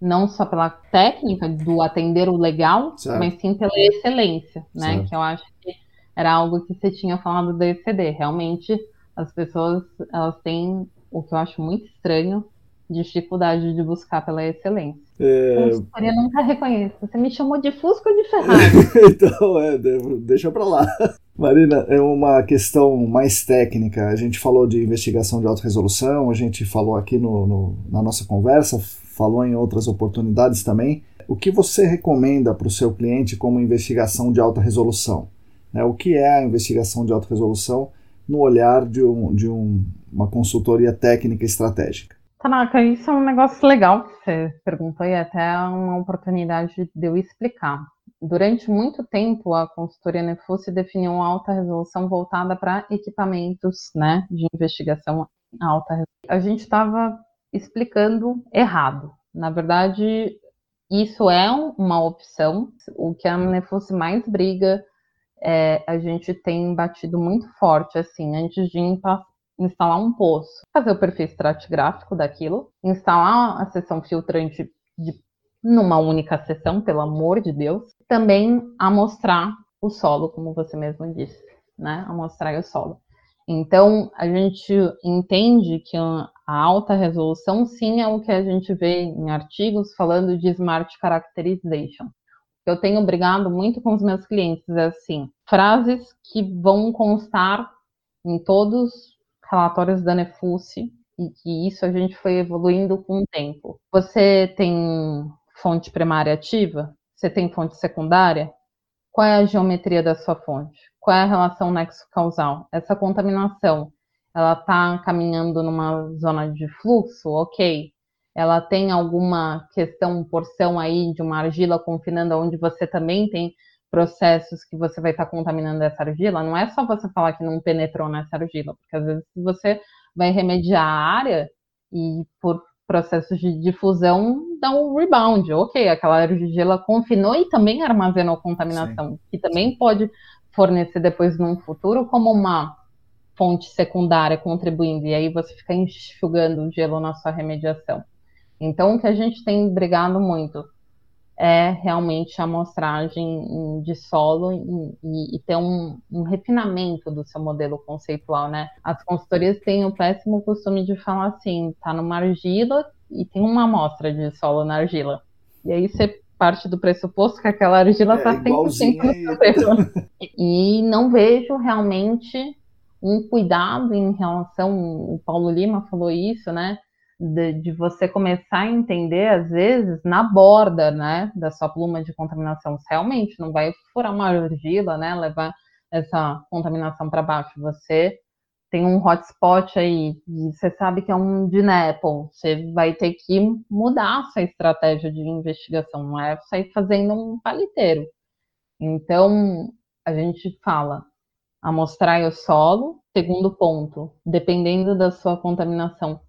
não só pela técnica do atender o legal, certo. mas sim pela excelência, né? Certo. Que eu acho que era algo que você tinha falado do ECD. Realmente, as pessoas, elas têm o que eu acho muito estranho, dificuldade de buscar pela excelência. É... Eu nunca reconheço. Você me chamou de Fusco ou de Ferrari? [laughs] então, é, deixa pra lá. [laughs] Marina, é uma questão mais técnica. A gente falou de investigação de alta resolução, a gente falou aqui no, no, na nossa conversa, falou em outras oportunidades também. O que você recomenda para o seu cliente como investigação de alta resolução? Né? O que é a investigação de alta resolução no olhar de, um, de um, uma consultoria técnica estratégica? Tanaka, isso é um negócio legal que você perguntou e é até uma oportunidade de eu explicar. Durante muito tempo, a consultoria Nefus definiu uma alta resolução voltada para equipamentos né, de investigação alta resolução. A gente estava explicando errado. Na verdade, isso é uma opção. O que a Nefus mais briga é, a gente tem batido muito forte, assim, antes de instalar um poço, fazer o perfil estratigráfico daquilo, instalar a seção filtrante de, numa única sessão, pelo amor de Deus, também amostrar o solo, como você mesmo disse, né? Amostrar o solo. Então, a gente entende que a alta resolução, sim, é o que a gente vê em artigos falando de Smart Characterization. Eu tenho brigado muito com os meus clientes, é assim, frases que vão constar em todos relatórios da Nefulce e que isso a gente foi evoluindo com o tempo. Você tem fonte primária ativa? Você tem fonte secundária? Qual é a geometria da sua fonte? Qual é a relação nexo-causal? Essa contaminação, ela está caminhando numa zona de fluxo? Ok. Ela tem alguma questão, porção aí de uma argila confinando onde você também tem processos que você vai estar contaminando essa argila, não é só você falar que não penetrou nessa argila, porque às vezes você vai remediar a área e por processos de difusão dá um rebound. Ok, aquela argila confinou e também armazenou contaminação, Sim. que também pode fornecer depois num futuro como uma fonte secundária contribuindo, e aí você fica enxugando o gelo na sua remediação. Então, o que a gente tem brigado muito é realmente a amostragem de solo e, e ter um, um, refinamento do seu modelo conceitual, né? As consultorias têm o péssimo costume de falar assim, tá numa argila e tem uma amostra de solo na argila. E aí você parte do pressuposto que aquela argila está é, 100% no seu [laughs] E não vejo realmente um cuidado em relação, o Paulo Lima falou isso, né? De, de, você começar a entender, às vezes, na borda, né, da sua pluma de contaminação. Você realmente não vai furar uma argila, né, levar essa contaminação para baixo. Você tem um hotspot aí e você sabe que é um DNAPL. Você vai ter que mudar sua estratégia de investigação, não é sair fazendo um paliteiro. Então, a gente fala amostrar o solo. Segundo ponto, dependendo da sua contaminação,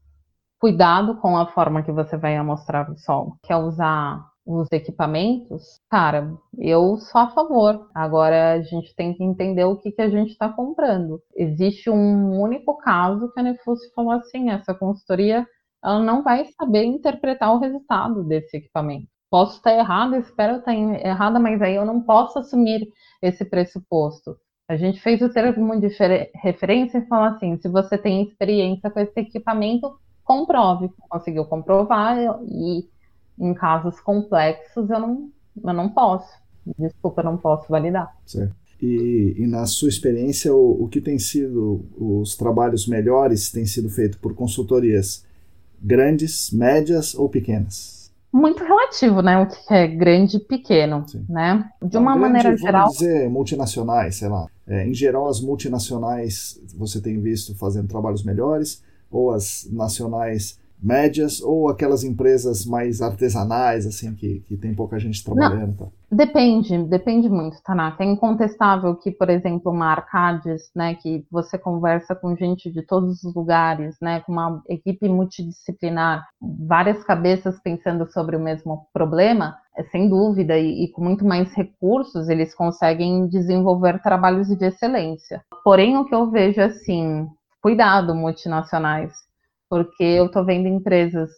cuidado com a forma que você vai amostrar o solo. Quer usar os equipamentos, cara, eu sou a favor. Agora a gente tem que entender o que, que a gente está comprando. Existe um único caso que a Nefus falou assim: essa consultoria ela não vai saber interpretar o resultado desse equipamento. Posso estar errada, espero estar errada, mas aí eu não posso assumir esse pressuposto. A gente fez o termo de referência e falou assim: se você tem experiência com esse equipamento, comprove. Conseguiu comprovar e em casos complexos eu não, eu não posso. Desculpa, eu não posso validar. Certo. E, e, na sua experiência, o, o que tem sido os trabalhos melhores têm sido feito por consultorias grandes, médias ou pequenas? Muito relativo, né? O que é grande e pequeno, Sim. né? De então, uma grande, maneira geral. Dizer multinacionais, sei lá. É, em geral, as multinacionais você tem visto fazendo trabalhos melhores ou as nacionais médias ou aquelas empresas mais artesanais, assim, que, que tem pouca gente trabalhando? Tá? Depende, depende muito, Tanaka. É incontestável que, por exemplo, uma Arcades, né, que você conversa com gente de todos os lugares, né, com uma equipe multidisciplinar, várias cabeças pensando sobre o mesmo problema, é, sem dúvida, e, e com muito mais recursos, eles conseguem desenvolver trabalhos de excelência. Porém, o que eu vejo, assim, cuidado multinacionais, porque eu estou vendo empresas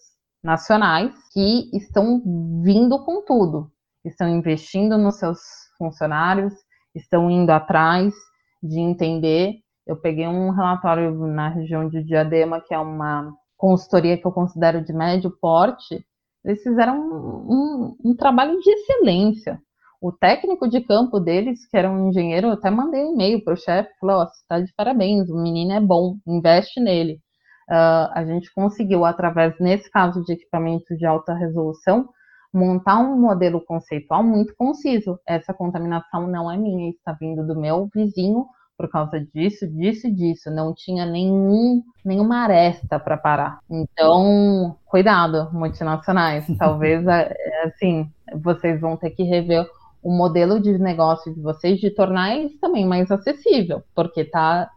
nacionais que estão vindo com tudo, estão investindo nos seus funcionários, estão indo atrás de entender. Eu peguei um relatório na região de Diadema, que é uma consultoria que eu considero de médio porte, eles fizeram um, um, um trabalho de excelência. O técnico de campo deles, que era um engenheiro, eu até mandei um e-mail para o chefe, falou, oh, você está de parabéns, o menino é bom, investe nele. Uh, a gente conseguiu, através, nesse caso de equipamentos de alta resolução, montar um modelo conceitual muito conciso. Essa contaminação não é minha, está vindo do meu vizinho por causa disso, disso e disso. Não tinha nenhum, nenhuma aresta para parar. Então, cuidado, multinacionais. [laughs] Talvez, é, assim, vocês vão ter que rever o modelo de negócio de vocês de tornar isso também mais acessível, porque tá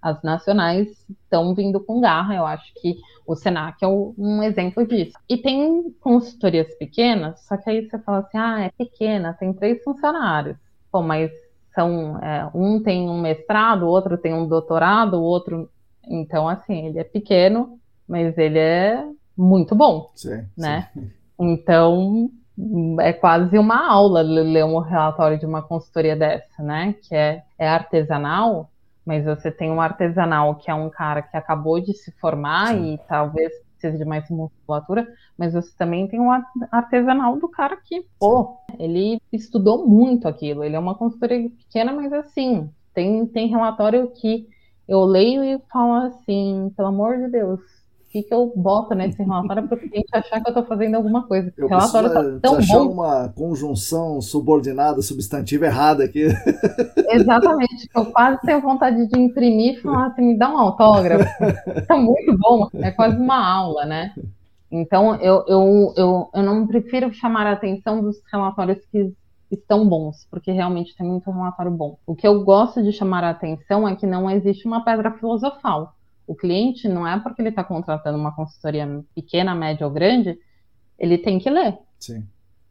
as nacionais estão vindo com garra. Eu acho que o Senac é um exemplo disso. E tem consultorias pequenas, só que aí você fala assim, ah, é pequena, tem três funcionários. Pô, mas são é, um tem um mestrado, o outro tem um doutorado, o outro, então assim, ele é pequeno, mas ele é muito bom, sim, né? Sim. Então é quase uma aula ler um relatório de uma consultoria dessa, né? Que é, é artesanal, mas você tem um artesanal que é um cara que acabou de se formar Sim. e talvez precise de mais musculatura, mas você também tem um artesanal do cara que, pô, ele estudou muito aquilo. Ele é uma consultoria pequena, mas assim, tem, tem relatório que eu leio e falo assim, pelo amor de Deus, que, que eu boto nesse [laughs] relatório para o cliente achar que eu estou fazendo alguma coisa. Eu o relatório tá tão achar bom. uma conjunção subordinada, substantiva errada aqui. [laughs] [laughs] Exatamente, eu quase tenho vontade de imprimir e falar assim, me dá um autógrafo. Está muito bom, é quase uma aula, né? Então, eu, eu, eu, eu não prefiro chamar a atenção dos relatórios que estão bons, porque realmente tem muito relatório bom. O que eu gosto de chamar a atenção é que não existe uma pedra filosofal. O cliente não é porque ele está contratando uma consultoria pequena, média ou grande, ele tem que ler. Sim.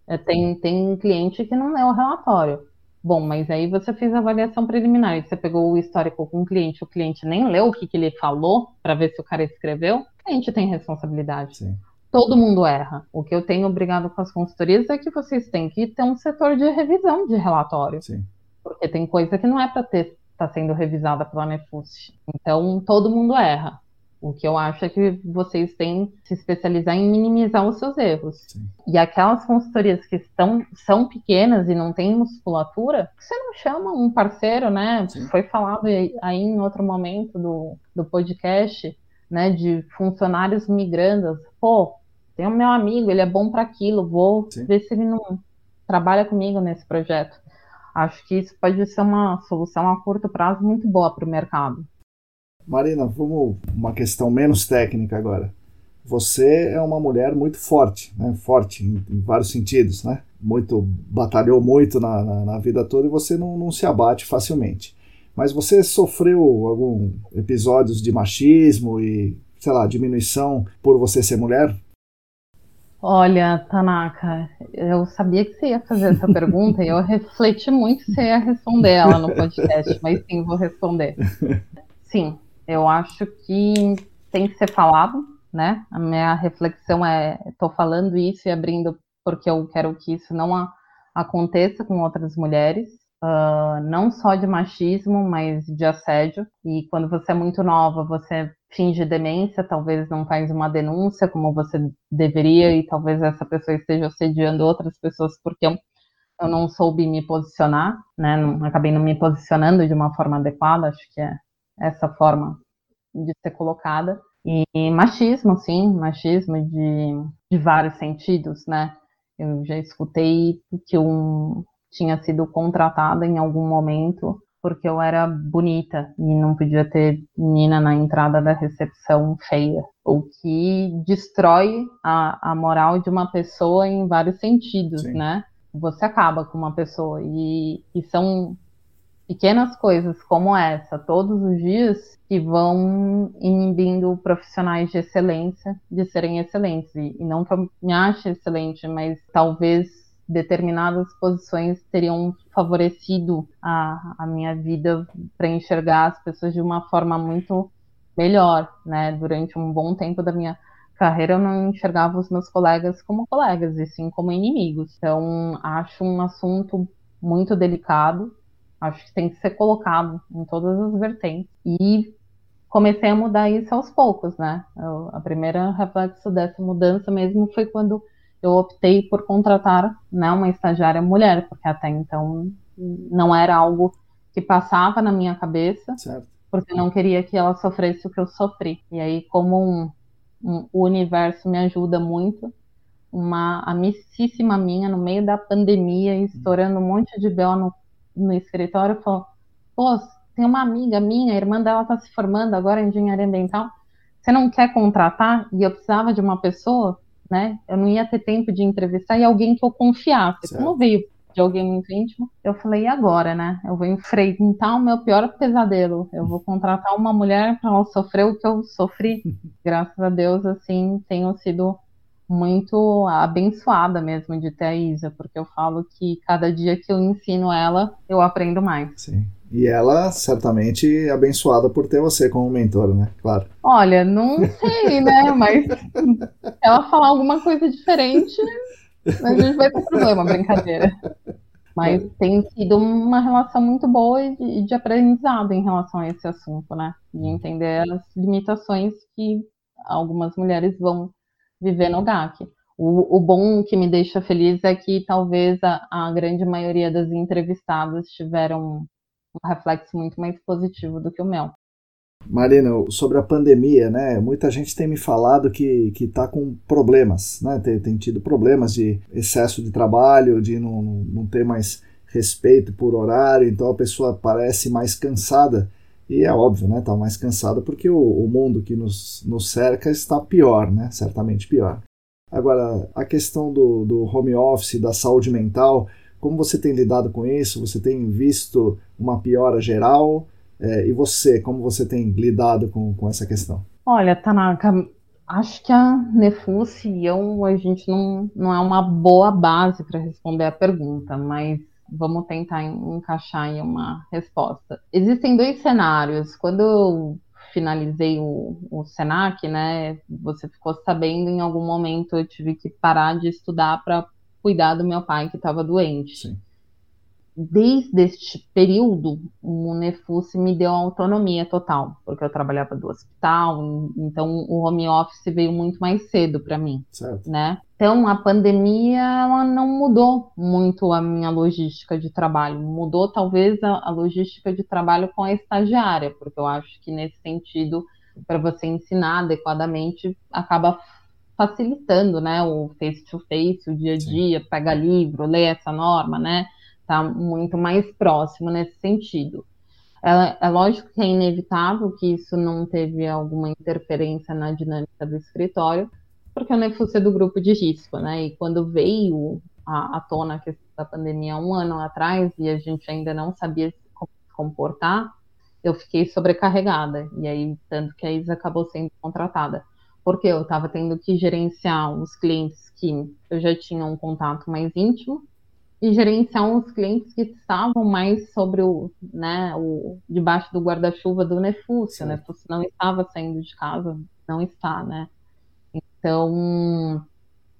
É, tem, tem cliente que não lê o relatório. Bom, mas aí você fez a avaliação preliminar, você pegou o histórico com o cliente, o cliente nem leu o que, que ele falou para ver se o cara escreveu, o cliente tem responsabilidade. Sim. Todo mundo erra. O que eu tenho obrigado com as consultorias é que vocês têm que ter um setor de revisão de relatório. Sim. Porque tem coisa que não é para ter está sendo revisada pela Nefust. Então, todo mundo erra. O que eu acho é que vocês têm que se especializar em minimizar os seus erros. Sim. E aquelas consultorias que estão, são pequenas e não têm musculatura, você não chama um parceiro, né? Sim. Foi falado aí em outro momento do, do podcast, né? De funcionários migrando. Pô, tem o meu amigo, ele é bom para aquilo, vou Sim. ver se ele não trabalha comigo nesse projeto. Acho que isso pode ser uma solução a curto prazo muito boa para o mercado. Marina, vamos uma questão menos técnica agora. Você é uma mulher muito forte, né? Forte em, em vários sentidos, né? Muito batalhou muito na, na, na vida toda e você não, não se abate facilmente. Mas você sofreu algum episódios de machismo e, sei lá, diminuição por você ser mulher? Olha, Tanaka, eu sabia que você ia fazer essa pergunta e eu refleti muito se ia responder ela no podcast, mas sim, vou responder. Sim, eu acho que tem que ser falado, né? A minha reflexão é, estou falando isso e abrindo porque eu quero que isso não aconteça com outras mulheres, uh, não só de machismo, mas de assédio. E quando você é muito nova, você finge demência, talvez não faz uma denúncia como você deveria e talvez essa pessoa esteja assediando outras pessoas porque eu, eu não soube me posicionar, né? Não, acabei não me posicionando de uma forma adequada, acho que é essa forma de ser colocada. E machismo, sim, machismo de, de vários sentidos, né? Eu já escutei que um tinha sido contratada em algum momento porque eu era bonita e não podia ter menina na entrada da recepção feia, o que destrói a, a moral de uma pessoa em vários sentidos, Sim. né? Você acaba com uma pessoa e, e são pequenas coisas como essa, todos os dias, que vão inibindo profissionais de excelência de serem excelentes. E, e não que eu me ache excelente, mas talvez determinadas posições teriam favorecido a, a minha vida para enxergar as pessoas de uma forma muito melhor, né? Durante um bom tempo da minha carreira eu não enxergava os meus colegas como colegas, e sim como inimigos. Então, acho um assunto muito delicado, acho que tem que ser colocado em todas as vertentes. E comecei a mudar isso aos poucos, né? Eu, a primeira reflexo dessa mudança mesmo foi quando eu optei por contratar né, uma estagiária mulher, porque até então não era algo que passava na minha cabeça, certo. porque eu não queria que ela sofresse o que eu sofri. E aí, como um, um, o universo me ajuda muito, uma amicíssima minha, no meio da pandemia, estourando um monte de bel no, no escritório, falou: Pô, tem uma amiga minha, a irmã dela está se formando agora em engenharia ambiental, você não quer contratar? E eu precisava de uma pessoa, né? Eu não ia ter tempo de entrevistar e alguém que eu confiasse. Certo. Como veio de alguém muito íntimo, eu falei, e agora, né? Eu vou enfrentar o meu pior pesadelo. Eu vou contratar uma mulher para ela sofrer o que eu sofri. [laughs] Graças a Deus, assim, tenho sido muito abençoada mesmo de ter a Isa, porque eu falo que cada dia que eu ensino ela, eu aprendo mais. Sim. E ela, certamente, abençoada por ter você como mentora, né? Claro. Olha, não sei, né? Mas se ela falar alguma coisa diferente, a gente vai ter problema, brincadeira. Mas tem sido uma relação muito boa e de aprendizado em relação a esse assunto, né? De entender as limitações que algumas mulheres vão viver no GAC. O, o bom que me deixa feliz é que talvez a, a grande maioria das entrevistadas tiveram um reflexo muito mais positivo do que o meu. Marina, sobre a pandemia, né? Muita gente tem me falado que que está com problemas, né? Tem, tem, tido problemas de excesso de trabalho, de não, não ter mais respeito por horário, então a pessoa parece mais cansada. E é óbvio, né? Está mais cansada porque o, o, mundo que nos, nos cerca está pior, né? Certamente pior. Agora, a questão do, do home office, da saúde mental, como você tem lidado com isso? Você tem visto uma piora geral? É, e você, como você tem lidado com, com essa questão? Olha, Tanaka, acho que a Nefus e eu, a gente não, não é uma boa base para responder a pergunta, mas vamos tentar encaixar em uma resposta. Existem dois cenários. Quando eu finalizei o, o Senac, né, você ficou sabendo em algum momento eu tive que parar de estudar para cuidar do meu pai que estava doente. Sim. Desde este período, o Nefus me deu autonomia total, porque eu trabalhava do hospital, então o home office veio muito mais cedo para mim, certo. né? Então a pandemia ela não mudou muito a minha logística de trabalho, mudou talvez a, a logística de trabalho com a estagiária, porque eu acho que nesse sentido, para você ensinar adequadamente, acaba facilitando, né, o face-to-face, -face, o dia a dia, Sim. pega livro, lê essa norma, né, tá muito mais próximo nesse sentido. É, é, lógico que é inevitável que isso não teve alguma interferência na dinâmica do escritório, porque eu nem fui ser do grupo de risco, né, e quando veio à tona a questão da pandemia um ano atrás e a gente ainda não sabia como se comportar, eu fiquei sobrecarregada, e aí tanto que a Isa acabou sendo contratada porque eu estava tendo que gerenciar os clientes que eu já tinha um contato mais íntimo e gerenciar uns clientes que estavam mais sobre o, né, o debaixo do guarda-chuva do Nefúcio. O Nefúcio não estava saindo de casa, não está, né? Então,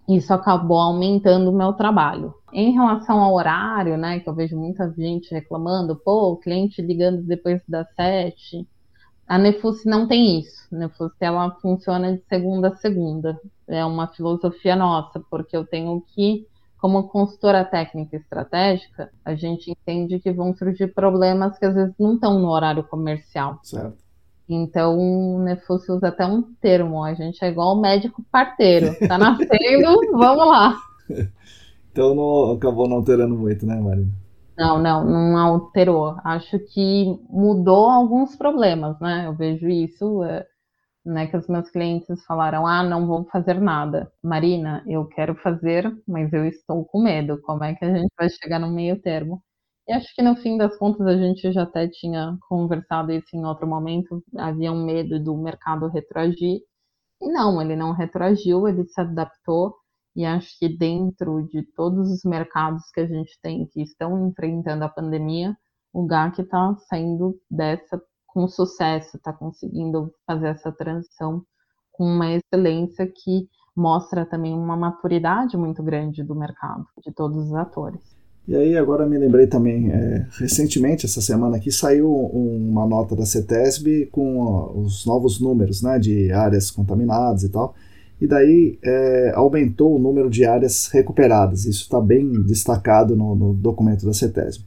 isso acabou aumentando o meu trabalho. Em relação ao horário, né, que eu vejo muita gente reclamando, pô, o cliente ligando depois das sete, a Nefus não tem isso. A Nefus ela funciona de segunda a segunda. É uma filosofia nossa, porque eu tenho que, como consultora técnica estratégica, a gente entende que vão surgir problemas que às vezes não estão no horário comercial. Certo. Então, o Nefus usa até um termo, a gente é igual o médico parteiro. Tá nascendo, [laughs] vamos lá. Então não, acabou não alterando muito, né, Marina? Não, não, não alterou. Acho que mudou alguns problemas, né? Eu vejo isso, é, né? Que os meus clientes falaram: ah, não vou fazer nada. Marina, eu quero fazer, mas eu estou com medo. Como é que a gente vai chegar no meio termo? E acho que no fim das contas a gente já até tinha conversado isso em outro momento. Havia um medo do mercado retroagir. E não, ele não retroagiu, ele se adaptou e acho que dentro de todos os mercados que a gente tem que estão enfrentando a pandemia, o GAC está saindo dessa com sucesso, está conseguindo fazer essa transição com uma excelência que mostra também uma maturidade muito grande do mercado, de todos os atores. E aí agora me lembrei também, é, recentemente, essa semana aqui, saiu uma nota da CETESB com os novos números né, de áreas contaminadas e tal, e daí é, aumentou o número de áreas recuperadas, isso está bem destacado no, no, documento da CETESB.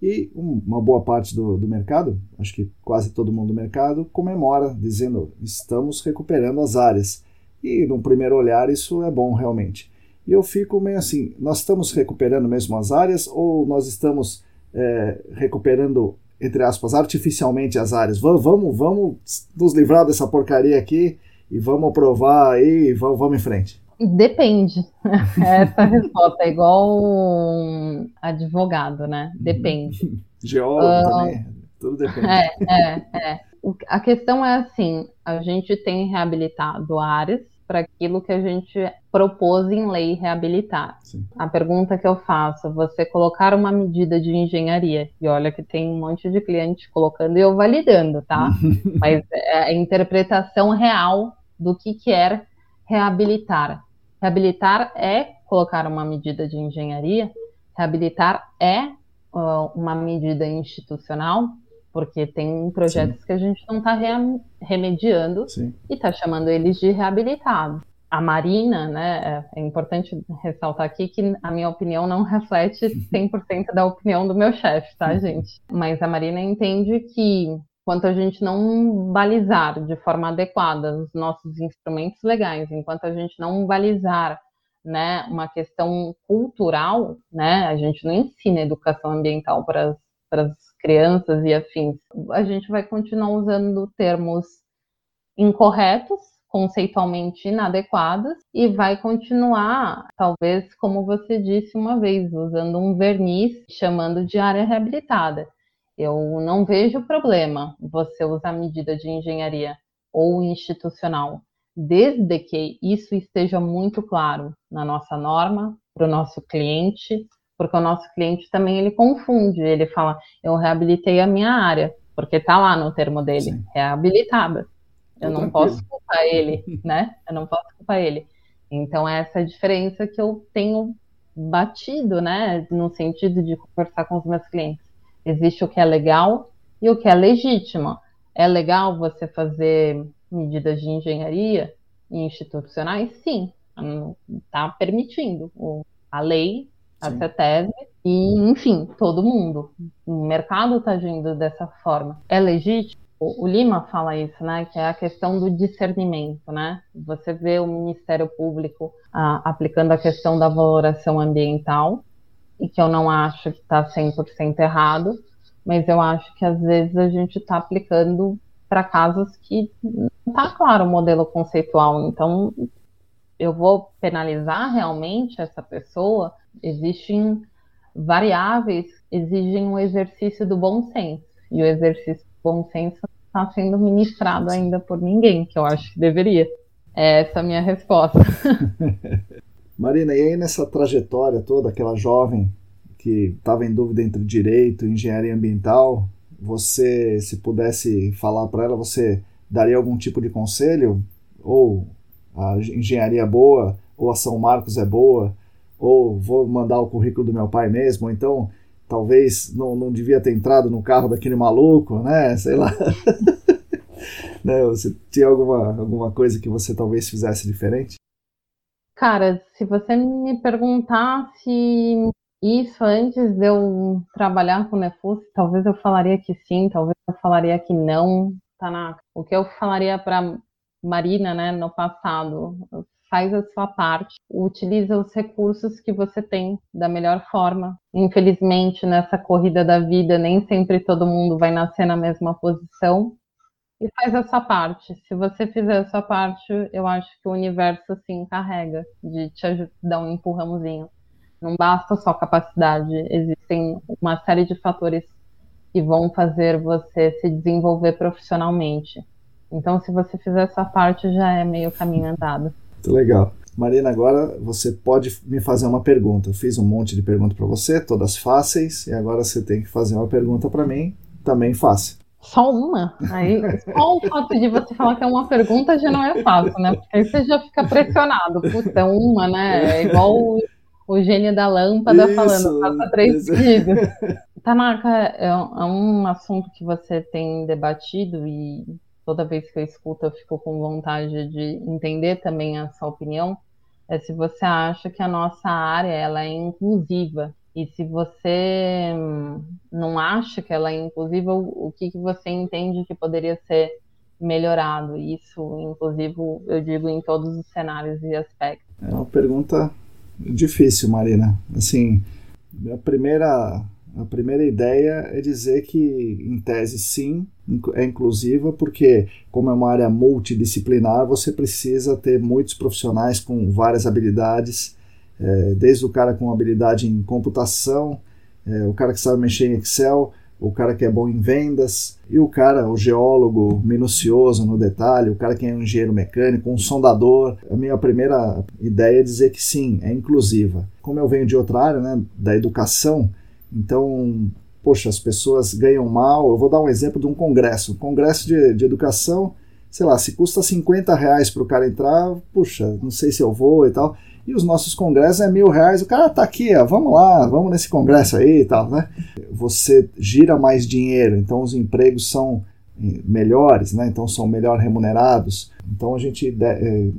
E uma boa parte do, do mercado, acho que quase todo mundo do mercado, comemora, dizendo estamos recuperando as áreas. E, num primeiro olhar, isso é bom realmente. E eu fico meio assim: nós estamos recuperando mesmo as áreas ou nós estamos é, recuperando, entre aspas, artificialmente as áreas? Vamos, vamos nos livrar dessa porcaria aqui e vamos aprovar aí e vamos, vamos em frente. Depende. [laughs] Essa resposta é igual um advogado, né? Depende. Geólogo uh, também. Tudo depende. É, é, é. A questão é assim: a gente tem reabilitado áreas para aquilo que a gente propôs em lei reabilitar. Sim. A pergunta que eu faço, você colocar uma medida de engenharia, e olha que tem um monte de cliente colocando e eu validando, tá? [laughs] Mas é a interpretação real do que quer reabilitar. Reabilitar é colocar uma medida de engenharia, reabilitar é uh, uma medida institucional, porque tem projetos Sim. que a gente não está re remediando Sim. e está chamando eles de reabilitados. A Marina, né, é, é importante ressaltar aqui que a minha opinião não reflete 100% da opinião do meu chefe, tá, gente? Mas a Marina entende que enquanto a gente não balizar de forma adequada os nossos instrumentos legais, enquanto a gente não balizar né, uma questão cultural, né, a gente não ensina educação ambiental para as crianças e afins, a gente vai continuar usando termos incorretos, conceitualmente inadequados, e vai continuar, talvez, como você disse uma vez, usando um verniz chamando de área reabilitada. Eu não vejo problema você usar medida de engenharia ou institucional, desde que isso esteja muito claro na nossa norma, para o nosso cliente, porque o nosso cliente também ele confunde, ele fala, eu reabilitei a minha área, porque está lá no termo dele, Sim. reabilitada. Eu não posso culpar ele, [laughs] né? Eu não posso culpar ele. Então, essa é a diferença que eu tenho batido, né? No sentido de conversar com os meus clientes. Existe o que é legal e o que é legítimo. É legal você fazer medidas de engenharia institucionais? Sim, está permitindo. A lei, a CETESB e, enfim, todo mundo. O mercado está agindo dessa forma. É legítimo? O, Lima fala isso, né? Que é a questão do discernimento, né? Você vê o Ministério Público ah, aplicando a questão da valoração ambiental e que eu não acho que está 100% errado, mas eu acho que às vezes a gente está aplicando para casos que não está claro o modelo conceitual. Então, eu vou penalizar realmente essa pessoa? Existem variáveis que exigem um exercício do bom senso, e o exercício do bom senso não está sendo ministrado ainda por ninguém, que eu acho que deveria. É essa a minha resposta. [laughs] Marina, e aí nessa trajetória toda, aquela jovem que estava em dúvida entre direito e engenharia ambiental, você, se pudesse falar para ela, você daria algum tipo de conselho? Ou a engenharia é boa, ou a São Marcos é boa, ou vou mandar o currículo do meu pai mesmo, ou então talvez não, não devia ter entrado no carro daquele maluco, né? Sei lá. [laughs] né? Você tinha alguma, alguma coisa que você talvez fizesse diferente? Cara, se você me perguntasse isso antes de eu trabalhar com Nefus, talvez eu falaria que sim, talvez eu falaria que não. Tá. O que eu falaria para Marina, né, no passado, faz a sua parte, utiliza os recursos que você tem da melhor forma. Infelizmente, nessa corrida da vida, nem sempre todo mundo vai nascer na mesma posição, e faz a sua parte. Se você fizer a sua parte, eu acho que o universo se encarrega de te dar um empurrãozinho. Não basta só capacidade, existem uma série de fatores que vão fazer você se desenvolver profissionalmente. Então, se você fizer essa parte, já é meio caminho andado. Muito legal. Marina, agora você pode me fazer uma pergunta. Eu fiz um monte de perguntas para você, todas fáceis, e agora você tem que fazer uma pergunta para mim, também fácil. Só uma? Aí, só o fato de você falar que é uma pergunta já não é fácil, né? Porque aí você já fica pressionado. Puta, é uma, né? É igual o, o gênio da lâmpada isso, falando, faça três seguidos. Tanaka, é, é um assunto que você tem debatido e toda vez que eu escuto eu fico com vontade de entender também a sua opinião, é se você acha que a nossa área ela é inclusiva e se você hum, não acha que ela é inclusiva, o que, que você entende que poderia ser melhorado? Isso, inclusive, eu digo em todos os cenários e aspectos. É uma pergunta difícil, Marina. Assim, a primeira a primeira ideia é dizer que, em tese, sim, é inclusiva, porque, como é uma área multidisciplinar, você precisa ter muitos profissionais com várias habilidades, é, desde o cara com habilidade em computação, é, o cara que sabe mexer em Excel, o cara que é bom em vendas, e o cara, o geólogo minucioso no detalhe, o cara que é um engenheiro mecânico, um sondador. A minha primeira ideia é dizer que sim, é inclusiva. Como eu venho de outra área, né, da educação, então, poxa, as pessoas ganham mal. Eu vou dar um exemplo de um congresso. Um congresso de, de educação, sei lá, se custa 50 reais para o cara entrar, puxa, não sei se eu vou e tal. E os nossos congressos é mil reais. O cara tá aqui, ó, vamos lá, vamos nesse congresso aí e tal, né? Você gira mais dinheiro, então os empregos são melhores, né? Então são melhor remunerados. Então a gente é,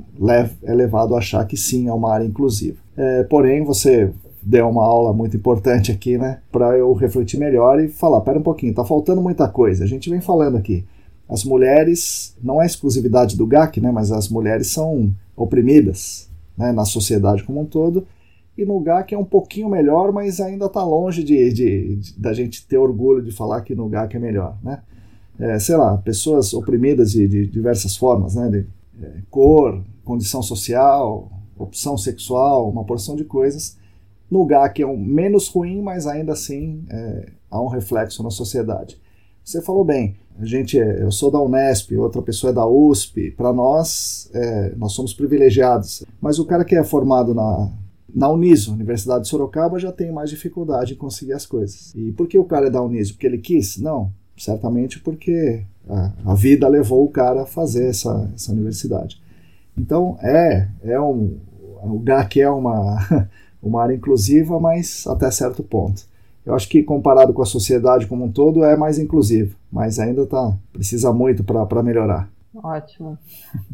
é levado a achar que sim, é uma área inclusiva. É, porém, você deu uma aula muito importante aqui, né? Para eu refletir melhor e falar: pera um pouquinho, tá faltando muita coisa. A gente vem falando aqui. As mulheres, não é exclusividade do GAC, né? Mas as mulheres são oprimidas né, na sociedade como um todo. E no GAC é um pouquinho melhor, mas ainda está longe de, de, de, da gente ter orgulho de falar que no GAC é melhor, né? É, sei lá, pessoas oprimidas de, de diversas formas, né? De, é, cor, condição social, opção sexual, uma porção de coisas no GAC é um menos ruim, mas ainda assim é, há um reflexo na sociedade. Você falou bem, a gente é, eu sou da Unesp, outra pessoa é da USP, para nós, é, nós somos privilegiados. Mas o cara que é formado na, na Uniso, Universidade de Sorocaba, já tem mais dificuldade em conseguir as coisas. E por que o cara é da Uniso? Porque ele quis? Não, certamente porque a, a vida levou o cara a fazer essa, essa universidade. Então, é, é um, o GAC é uma [laughs] uma área inclusiva, mas até certo ponto. Eu acho que comparado com a sociedade como um todo é mais inclusivo, mas ainda tá precisa muito para melhorar. Ótimo.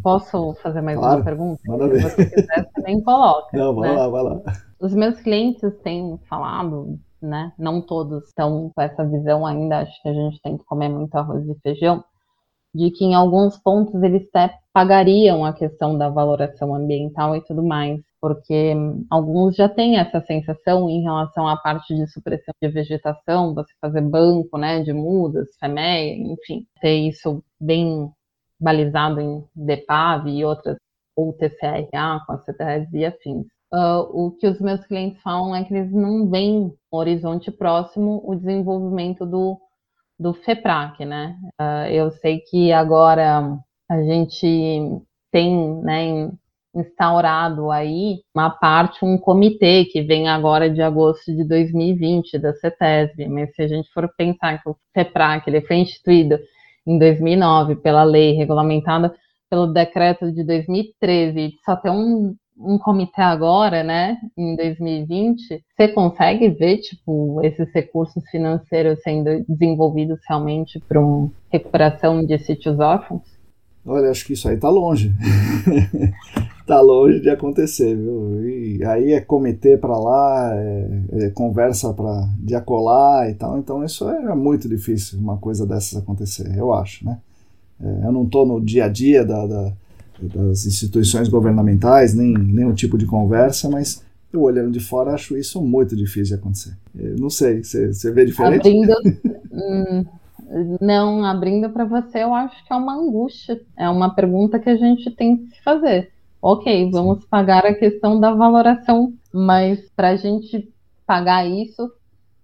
Posso fazer mais claro, uma pergunta? Manda ver. Se você quiser, também coloca. Não, vai né? lá, vai lá. Os meus clientes têm falado, né? Não todos estão com essa visão ainda, acho que a gente tem que comer muito arroz e feijão, de que em alguns pontos eles até pagariam a questão da valoração ambiental e tudo mais porque alguns já têm essa sensação em relação à parte de supressão de vegetação, você fazer banco, né, de mudas, FEMEA, enfim, ter isso bem balizado em DEPAV e outras, ou TCRA com a CTS e afins. Uh, o que os meus clientes falam é que eles não veem no horizonte próximo o desenvolvimento do, do FEPRAC, né? Uh, eu sei que agora a gente tem, né, instaurado aí uma parte, um comitê que vem agora de agosto de 2020 da CETESB, mas se a gente for pensar que o CEPRAC ele foi instituído em 2009 pela lei regulamentada pelo decreto de 2013, só tem um, um comitê agora, né, em 2020, você consegue ver, tipo, esses recursos financeiros sendo desenvolvidos realmente para uma recuperação de sítios órfãos? Olha, acho que isso aí está longe. [laughs] tá longe de acontecer, viu? E aí é comitê para lá, é, é conversa para de acolar e tal. Então isso é muito difícil uma coisa dessas acontecer, eu acho, né? É, eu não estou no dia a dia da, da, das instituições governamentais, nem nenhum tipo de conversa, mas eu olhando de fora acho isso muito difícil de acontecer. Eu não sei, você vê diferente? Abrindo, hum, não, abrindo para você, eu acho que é uma angústia. É uma pergunta que a gente tem que se fazer ok, vamos pagar a questão da valoração, mas para a gente pagar isso,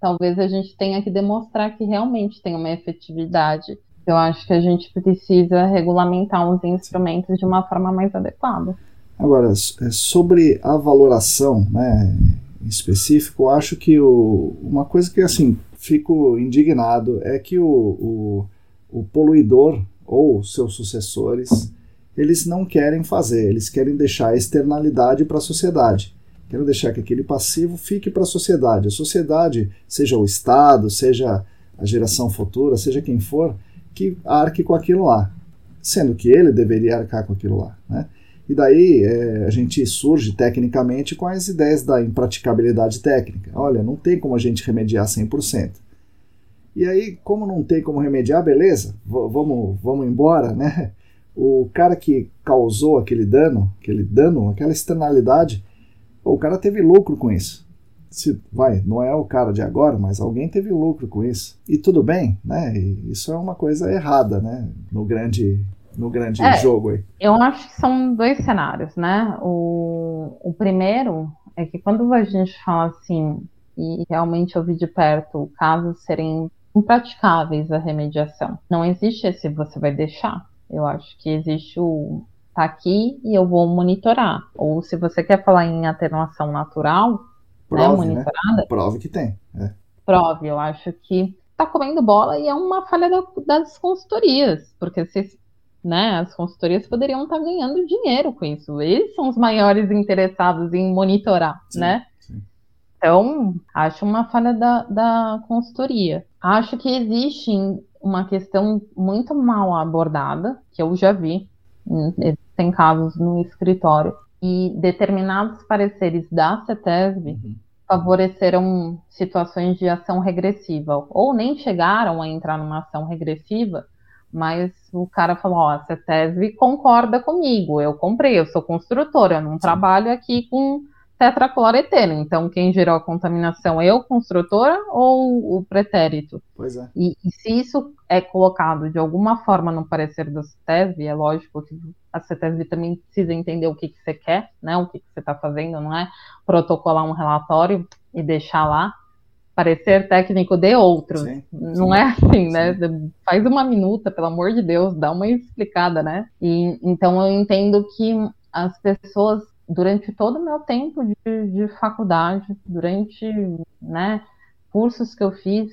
talvez a gente tenha que demonstrar que realmente tem uma efetividade. Eu acho que a gente precisa regulamentar os instrumentos de uma forma mais adequada. Agora, é, sobre a valoração, né, em específico, eu acho que o, uma coisa que assim fico indignado é que o, o o poluidor ou seus sucessores, eles não querem fazer, eles querem deixar a externalidade para a sociedade. Querem deixar que aquele passivo fique para a sociedade. A sociedade, seja o Estado, seja a geração futura, seja quem for, que arque com aquilo lá. Sendo que ele deveria arcar com aquilo lá. Né? E daí é, a gente surge tecnicamente com as ideias da impraticabilidade técnica. Olha, não tem como a gente remediar 100%. E aí, como não tem como remediar, beleza, vamos, vamos embora, né? O cara que causou aquele dano, aquele dano, aquela externalidade, o cara teve lucro com isso. Se, vai, não é o cara de agora, mas alguém teve lucro com isso. E tudo bem, né? E isso é uma coisa errada, né? No grande, no grande é, jogo aí. Eu acho que são dois cenários, né? O, o primeiro é que quando a gente fala assim, e realmente eu vi de perto casos serem impraticáveis a remediação. Não existe esse você vai deixar. Eu acho que existe o tá aqui e eu vou monitorar. Ou se você quer falar em atenuação natural, né, Prove, né, monitorada. Né? Prove que tem. É. Prove, eu acho que tá comendo bola e é uma falha da, das consultorias, porque se, né, as consultorias poderiam estar tá ganhando dinheiro com isso. Eles são os maiores interessados em monitorar, sim, né? Sim. Então, acho uma falha da, da consultoria. Acho que existe uma questão muito mal abordada, que eu já vi, tem casos no escritório, e determinados pareceres da CETESB uhum. favoreceram situações de ação regressiva, ou nem chegaram a entrar numa ação regressiva, mas o cara falou, ó, a CETESB concorda comigo, eu comprei, eu sou construtora, eu não Sim. trabalho aqui com tetracloreteno. Então, quem gerou a contaminação, eu, construtora, ou o pretérito? Pois é. E, e se isso é colocado de alguma forma no parecer da CETESB, é lógico que a CETESB também precisa entender o que, que você quer, né? O que, que você está fazendo, não é protocolar um relatório e deixar lá parecer técnico de outro. Sim, não sim, é assim, né? Faz uma minuta, pelo amor de Deus, dá uma explicada, né? E então eu entendo que as pessoas durante todo o meu tempo de, de faculdade, durante né, cursos que eu fiz,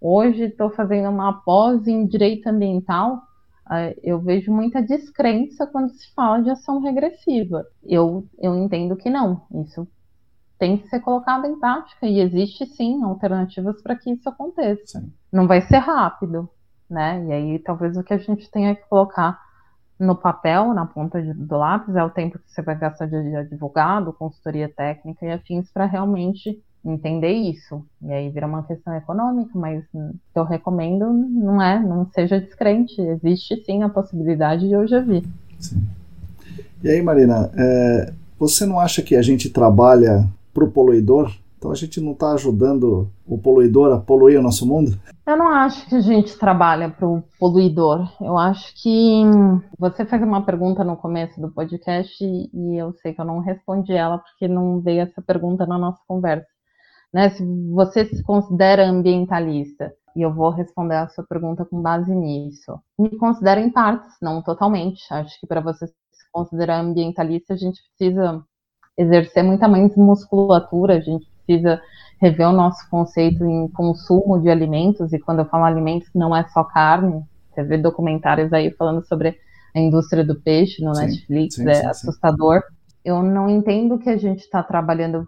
hoje estou fazendo uma pós em direito ambiental, uh, eu vejo muita descrença quando se fala de ação regressiva. Eu, eu entendo que não, isso tem que ser colocado em prática e existe sim alternativas para que isso aconteça. Sim. Não vai ser rápido, né? E aí talvez o que a gente tenha que colocar no papel, na ponta de, do lápis, é o tempo que você vai gastar de advogado, consultoria técnica e afins para realmente entender isso. E aí vira uma questão econômica, mas eu recomendo não é, não seja descrente. Existe sim a possibilidade de eu já vi. Sim. E aí, Marina, é, você não acha que a gente trabalha para o poluidor? Então a gente não está ajudando o poluidor a poluir o nosso mundo? Eu não acho que a gente trabalha para o poluidor. Eu acho que você fez uma pergunta no começo do podcast e eu sei que eu não respondi ela porque não veio essa pergunta na nossa conversa. Né? Se você se considera ambientalista, e eu vou responder a sua pergunta com base nisso. Me considero em partes, não totalmente. Acho que para você se considerar ambientalista, a gente precisa exercer muita mais musculatura, a gente precisa rever o nosso conceito em consumo de alimentos, e quando eu falo alimentos, não é só carne. Você vê documentários aí falando sobre a indústria do peixe no sim, Netflix, sim, é sim, assustador. Eu não entendo que a gente está trabalhando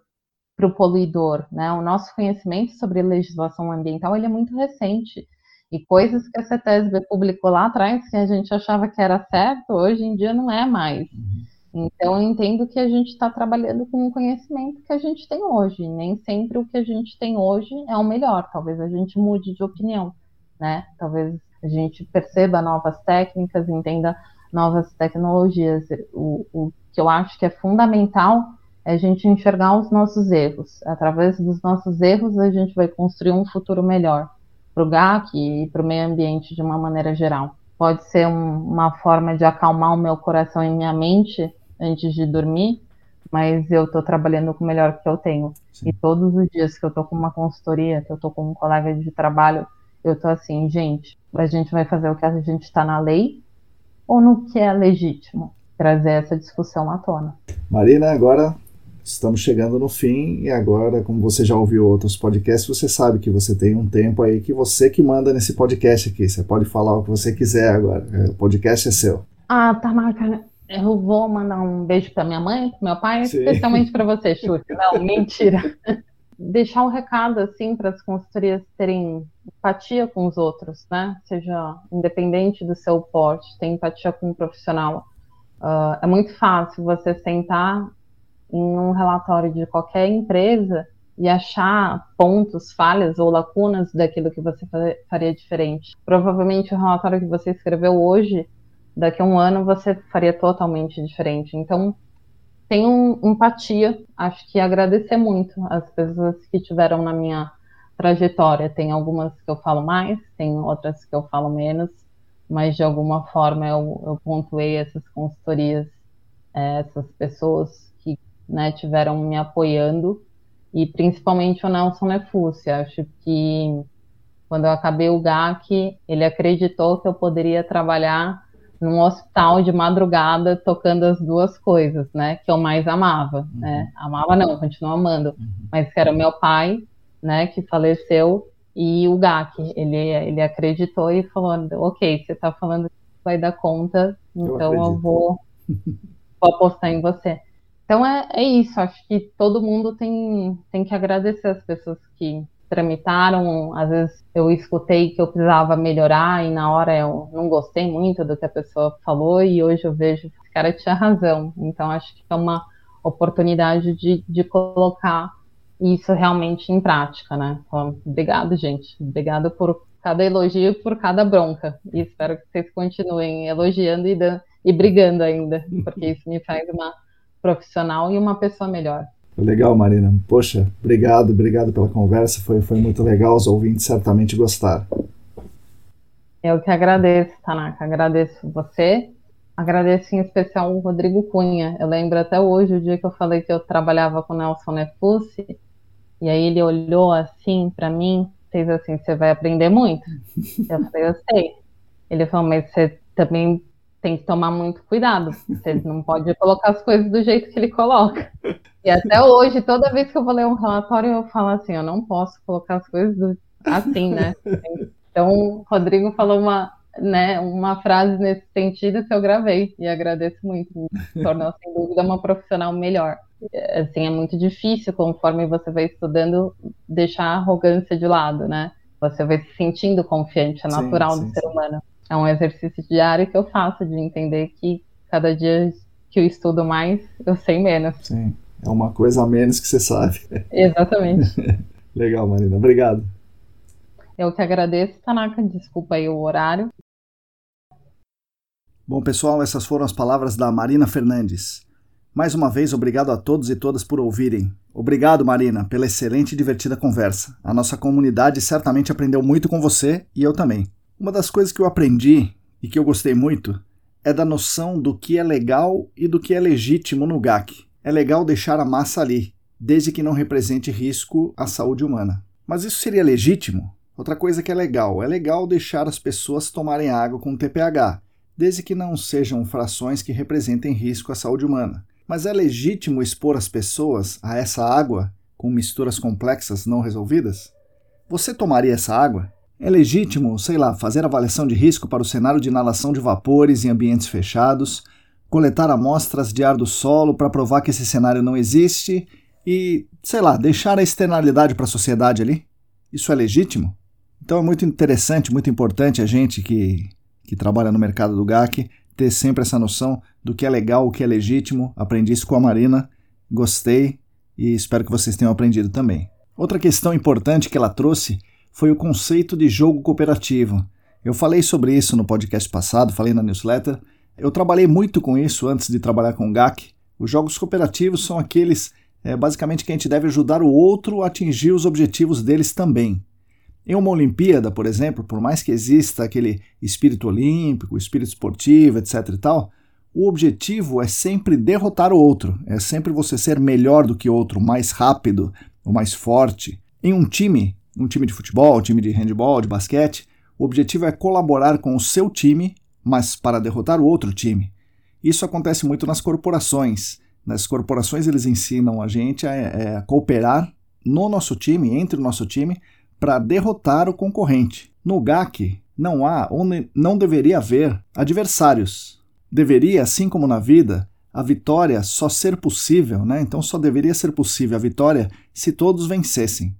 para o poluidor, né? O nosso conhecimento sobre legislação ambiental ele é muito recente. E coisas que a CETESB publicou lá atrás, que a gente achava que era certo, hoje em dia não é mais. Uhum. Então, eu entendo que a gente está trabalhando com o conhecimento que a gente tem hoje. Nem sempre o que a gente tem hoje é o melhor. Talvez a gente mude de opinião, né? Talvez a gente perceba novas técnicas, entenda novas tecnologias. O, o que eu acho que é fundamental é a gente enxergar os nossos erros. Através dos nossos erros, a gente vai construir um futuro melhor para o GAC e para o meio ambiente de uma maneira geral. Pode ser um, uma forma de acalmar o meu coração e minha mente antes de dormir, mas eu estou trabalhando com o melhor que eu tenho. Sim. E todos os dias que eu estou com uma consultoria, que eu estou com um colega de trabalho, eu estou assim, gente, a gente vai fazer o que a gente está na lei ou no que é legítimo? Trazer essa discussão à tona. Marina, agora estamos chegando no fim e agora, como você já ouviu outros podcasts, você sabe que você tem um tempo aí que você que manda nesse podcast aqui. Você pode falar o que você quiser agora. O podcast é seu. Ah, tá marcando. Eu vou mandar um beijo para minha mãe, meu pai, Sim. especialmente para você, [laughs] Chute. Não, mentira. Deixar um recado assim para as consultorias terem empatia com os outros, né? Seja independente do seu porte, ter empatia com o um profissional. Uh, é muito fácil você sentar em um relatório de qualquer empresa e achar pontos, falhas ou lacunas daquilo que você faria diferente. Provavelmente o relatório que você escreveu hoje, daqui a um ano você faria totalmente diferente. Então, tenho empatia, acho que agradecer muito as pessoas que tiveram na minha trajetória. Tem algumas que eu falo mais, tem outras que eu falo menos, mas de alguma forma eu, eu pontuei essas consultorias, é, essas pessoas né, tiveram me apoiando, e principalmente o Nelson Nefúcio. Acho que quando eu acabei o GAC, ele acreditou que eu poderia trabalhar num hospital de madrugada tocando as duas coisas, né, que eu mais amava, uhum. né, amava não, continuo amando, uhum. mas que era meu pai, né, que faleceu, e o GAC, ele, ele acreditou e falou, ok, você está falando que vai dar conta, então eu, eu vou, vou apostar em você. Então é, é isso, acho que todo mundo tem, tem que agradecer as pessoas que tramitaram. Às vezes eu escutei que eu precisava melhorar e na hora eu não gostei muito do que a pessoa falou e hoje eu vejo que esse cara tinha razão. Então acho que é uma oportunidade de, de colocar isso realmente em prática, né? Então, obrigado, gente. Obrigado por cada elogio por cada bronca. E espero que vocês continuem elogiando e, e brigando ainda, porque isso me faz uma profissional e uma pessoa melhor. Legal, Marina. Poxa, obrigado, obrigado pela conversa. Foi, foi muito legal. Os ouvintes certamente gostaram. Eu que agradeço, Tanaka. Agradeço você. Agradeço em especial o Rodrigo Cunha. Eu lembro até hoje o dia que eu falei que eu trabalhava com o Nelson Nefusi. E aí ele olhou assim para mim, fez assim: Você vai aprender muito. Eu falei: Eu sei. Ele falou: Mas você também tem que tomar muito cuidado. Você não pode colocar as coisas do jeito que ele coloca. E até hoje, toda vez que eu vou ler um relatório, eu falo assim: eu não posso colocar as coisas assim, né? Então, o Rodrigo falou uma, né, uma frase nesse sentido que eu gravei e agradeço muito. Me tornou, sem dúvida, uma profissional melhor. Assim, é muito difícil, conforme você vai estudando, deixar a arrogância de lado, né? Você vai se sentindo confiante, é natural sim, sim, do ser humano é um exercício diário que eu faço de entender que cada dia que eu estudo mais, eu sei menos. Sim, é uma coisa a menos que você sabe. Exatamente. [laughs] Legal, Marina. Obrigado. Eu que agradeço, Tanaka. Desculpa aí o horário. Bom, pessoal, essas foram as palavras da Marina Fernandes. Mais uma vez, obrigado a todos e todas por ouvirem. Obrigado, Marina, pela excelente e divertida conversa. A nossa comunidade certamente aprendeu muito com você e eu também. Uma das coisas que eu aprendi e que eu gostei muito é da noção do que é legal e do que é legítimo no GAC. É legal deixar a massa ali, desde que não represente risco à saúde humana. Mas isso seria legítimo? Outra coisa que é legal, é legal deixar as pessoas tomarem água com TPH, desde que não sejam frações que representem risco à saúde humana. Mas é legítimo expor as pessoas a essa água com misturas complexas não resolvidas? Você tomaria essa água? É legítimo, sei lá, fazer avaliação de risco para o cenário de inalação de vapores em ambientes fechados, coletar amostras de ar do solo para provar que esse cenário não existe e, sei lá, deixar a externalidade para a sociedade ali? Isso é legítimo? Então é muito interessante, muito importante a gente que, que trabalha no mercado do GAC ter sempre essa noção do que é legal, o que é legítimo. Aprendi isso com a Marina, gostei e espero que vocês tenham aprendido também. Outra questão importante que ela trouxe foi o conceito de jogo cooperativo. Eu falei sobre isso no podcast passado, falei na newsletter. Eu trabalhei muito com isso antes de trabalhar com o GAC. Os jogos cooperativos são aqueles, é, basicamente, que a gente deve ajudar o outro a atingir os objetivos deles também. Em uma Olimpíada, por exemplo, por mais que exista aquele espírito olímpico, espírito esportivo, etc e tal, o objetivo é sempre derrotar o outro, é sempre você ser melhor do que o outro, mais rápido, ou mais forte. Em um time, um time de futebol, um time de handball, de basquete, o objetivo é colaborar com o seu time, mas para derrotar o outro time. Isso acontece muito nas corporações. Nas corporações eles ensinam a gente a, é, a cooperar no nosso time, entre o nosso time, para derrotar o concorrente. No GAC não há ou não deveria haver adversários. Deveria, assim como na vida, a vitória só ser possível, né? Então só deveria ser possível a vitória se todos vencessem.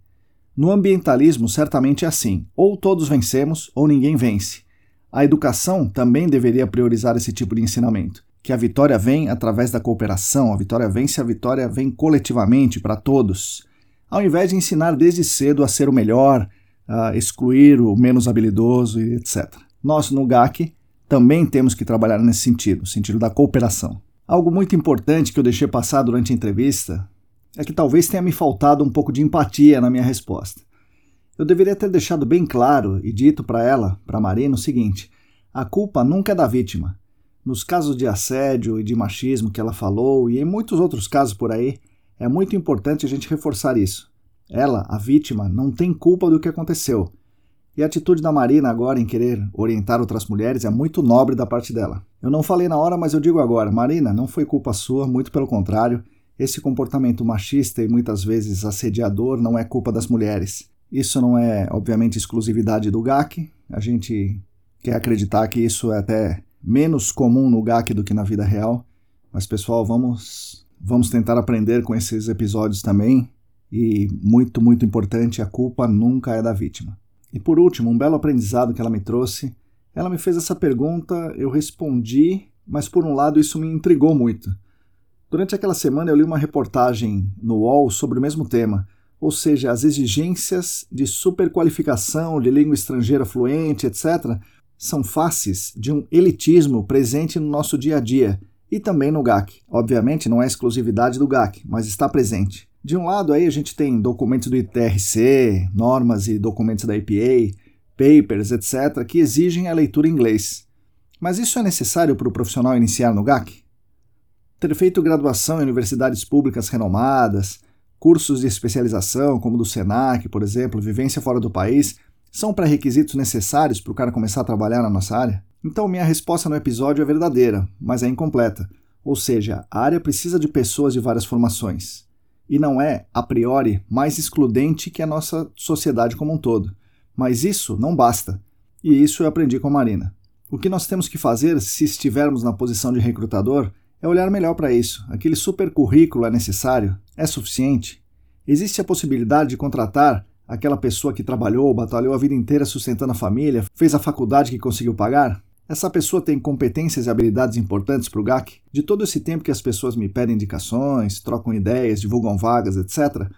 No ambientalismo, certamente é assim: ou todos vencemos ou ninguém vence. A educação também deveria priorizar esse tipo de ensinamento, que a vitória vem através da cooperação, a vitória vem se a vitória vem coletivamente para todos, ao invés de ensinar desde cedo a ser o melhor, a excluir o menos habilidoso e etc. Nós no GAC também temos que trabalhar nesse sentido, sentido da cooperação. Algo muito importante que eu deixei passar durante a entrevista é que talvez tenha me faltado um pouco de empatia na minha resposta. Eu deveria ter deixado bem claro e dito para ela, para Marina, o seguinte: a culpa nunca é da vítima. Nos casos de assédio e de machismo que ela falou, e em muitos outros casos por aí, é muito importante a gente reforçar isso. Ela, a vítima, não tem culpa do que aconteceu. E a atitude da Marina agora em querer orientar outras mulheres é muito nobre da parte dela. Eu não falei na hora, mas eu digo agora: Marina, não foi culpa sua, muito pelo contrário. Esse comportamento machista e muitas vezes assediador não é culpa das mulheres. Isso não é, obviamente, exclusividade do GAC. A gente quer acreditar que isso é até menos comum no GAC do que na vida real. Mas, pessoal, vamos, vamos tentar aprender com esses episódios também. E, muito, muito importante, a culpa nunca é da vítima. E por último, um belo aprendizado que ela me trouxe. Ela me fez essa pergunta, eu respondi, mas por um lado isso me intrigou muito. Durante aquela semana eu li uma reportagem no UOL sobre o mesmo tema, ou seja, as exigências de superqualificação, de língua estrangeira fluente, etc., são faces de um elitismo presente no nosso dia a dia e também no GAC. Obviamente não é exclusividade do GAC, mas está presente. De um lado aí a gente tem documentos do ITRC, normas e documentos da EPA, papers, etc., que exigem a leitura em inglês. Mas isso é necessário para o profissional iniciar no GAC? Ter feito graduação em universidades públicas renomadas, cursos de especialização, como do SENAC, por exemplo, vivência fora do país, são pré-requisitos necessários para o cara começar a trabalhar na nossa área? Então, minha resposta no episódio é verdadeira, mas é incompleta. Ou seja, a área precisa de pessoas de várias formações e não é, a priori, mais excludente que a nossa sociedade como um todo. Mas isso não basta. E isso eu aprendi com a Marina. O que nós temos que fazer, se estivermos na posição de recrutador, é olhar melhor para isso. Aquele super currículo é necessário? É suficiente? Existe a possibilidade de contratar aquela pessoa que trabalhou, batalhou a vida inteira sustentando a família, fez a faculdade que conseguiu pagar? Essa pessoa tem competências e habilidades importantes para o GAC? De todo esse tempo que as pessoas me pedem indicações, trocam ideias, divulgam vagas, etc.,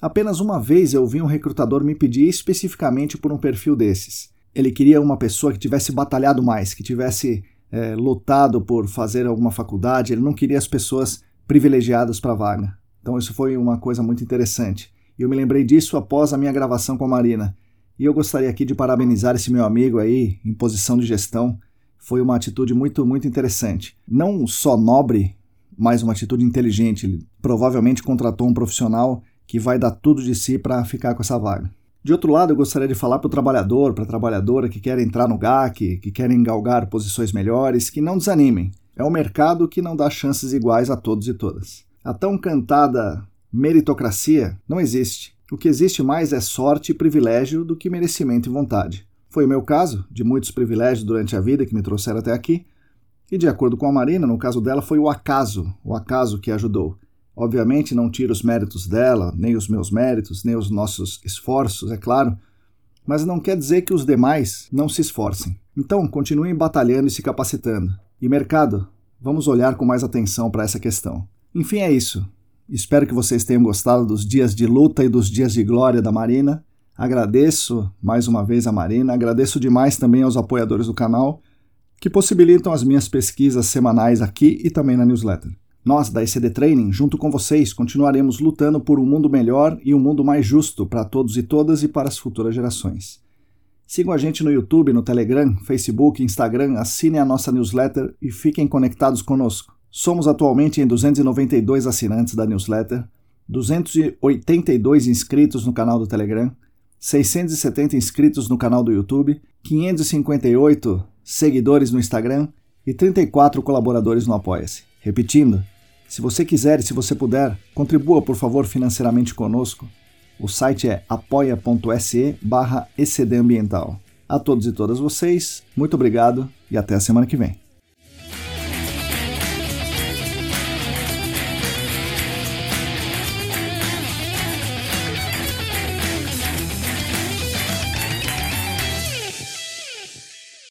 apenas uma vez eu ouvi um recrutador me pedir especificamente por um perfil desses. Ele queria uma pessoa que tivesse batalhado mais, que tivesse é, lutado por fazer alguma faculdade, ele não queria as pessoas privilegiadas para a vaga. Então isso foi uma coisa muito interessante. E eu me lembrei disso após a minha gravação com a Marina. E eu gostaria aqui de parabenizar esse meu amigo aí, em posição de gestão, foi uma atitude muito, muito interessante. Não só nobre, mas uma atitude inteligente. Ele provavelmente contratou um profissional que vai dar tudo de si para ficar com essa vaga. De outro lado, eu gostaria de falar para o trabalhador, para a trabalhadora que quer entrar no GAC, que querem galgar posições melhores, que não desanimem. É um mercado que não dá chances iguais a todos e todas. A tão cantada meritocracia não existe. O que existe mais é sorte e privilégio do que merecimento e vontade. Foi o meu caso, de muitos privilégios durante a vida que me trouxeram até aqui, e de acordo com a Marina, no caso dela foi o acaso, o acaso que ajudou. Obviamente não tiro os méritos dela, nem os meus méritos, nem os nossos esforços, é claro, mas não quer dizer que os demais não se esforcem. Então, continuem batalhando e se capacitando. E mercado, vamos olhar com mais atenção para essa questão. Enfim, é isso. Espero que vocês tenham gostado dos dias de luta e dos dias de glória da Marina. Agradeço mais uma vez a Marina, agradeço demais também aos apoiadores do canal que possibilitam as minhas pesquisas semanais aqui e também na newsletter. Nós, da ECD Training, junto com vocês, continuaremos lutando por um mundo melhor e um mundo mais justo para todos e todas e para as futuras gerações. Sigam a gente no YouTube, no Telegram, Facebook, Instagram, assinem a nossa newsletter e fiquem conectados conosco. Somos atualmente em 292 assinantes da newsletter, 282 inscritos no canal do Telegram 670 inscritos no canal do YouTube, 558 seguidores no Instagram e 34 colaboradores no Apoia-se. Repetindo, Se você quiser e se você puder, contribua por favor financeiramente conosco. O site é apoia.se barra A todos e todas vocês, muito obrigado e até a semana que vem.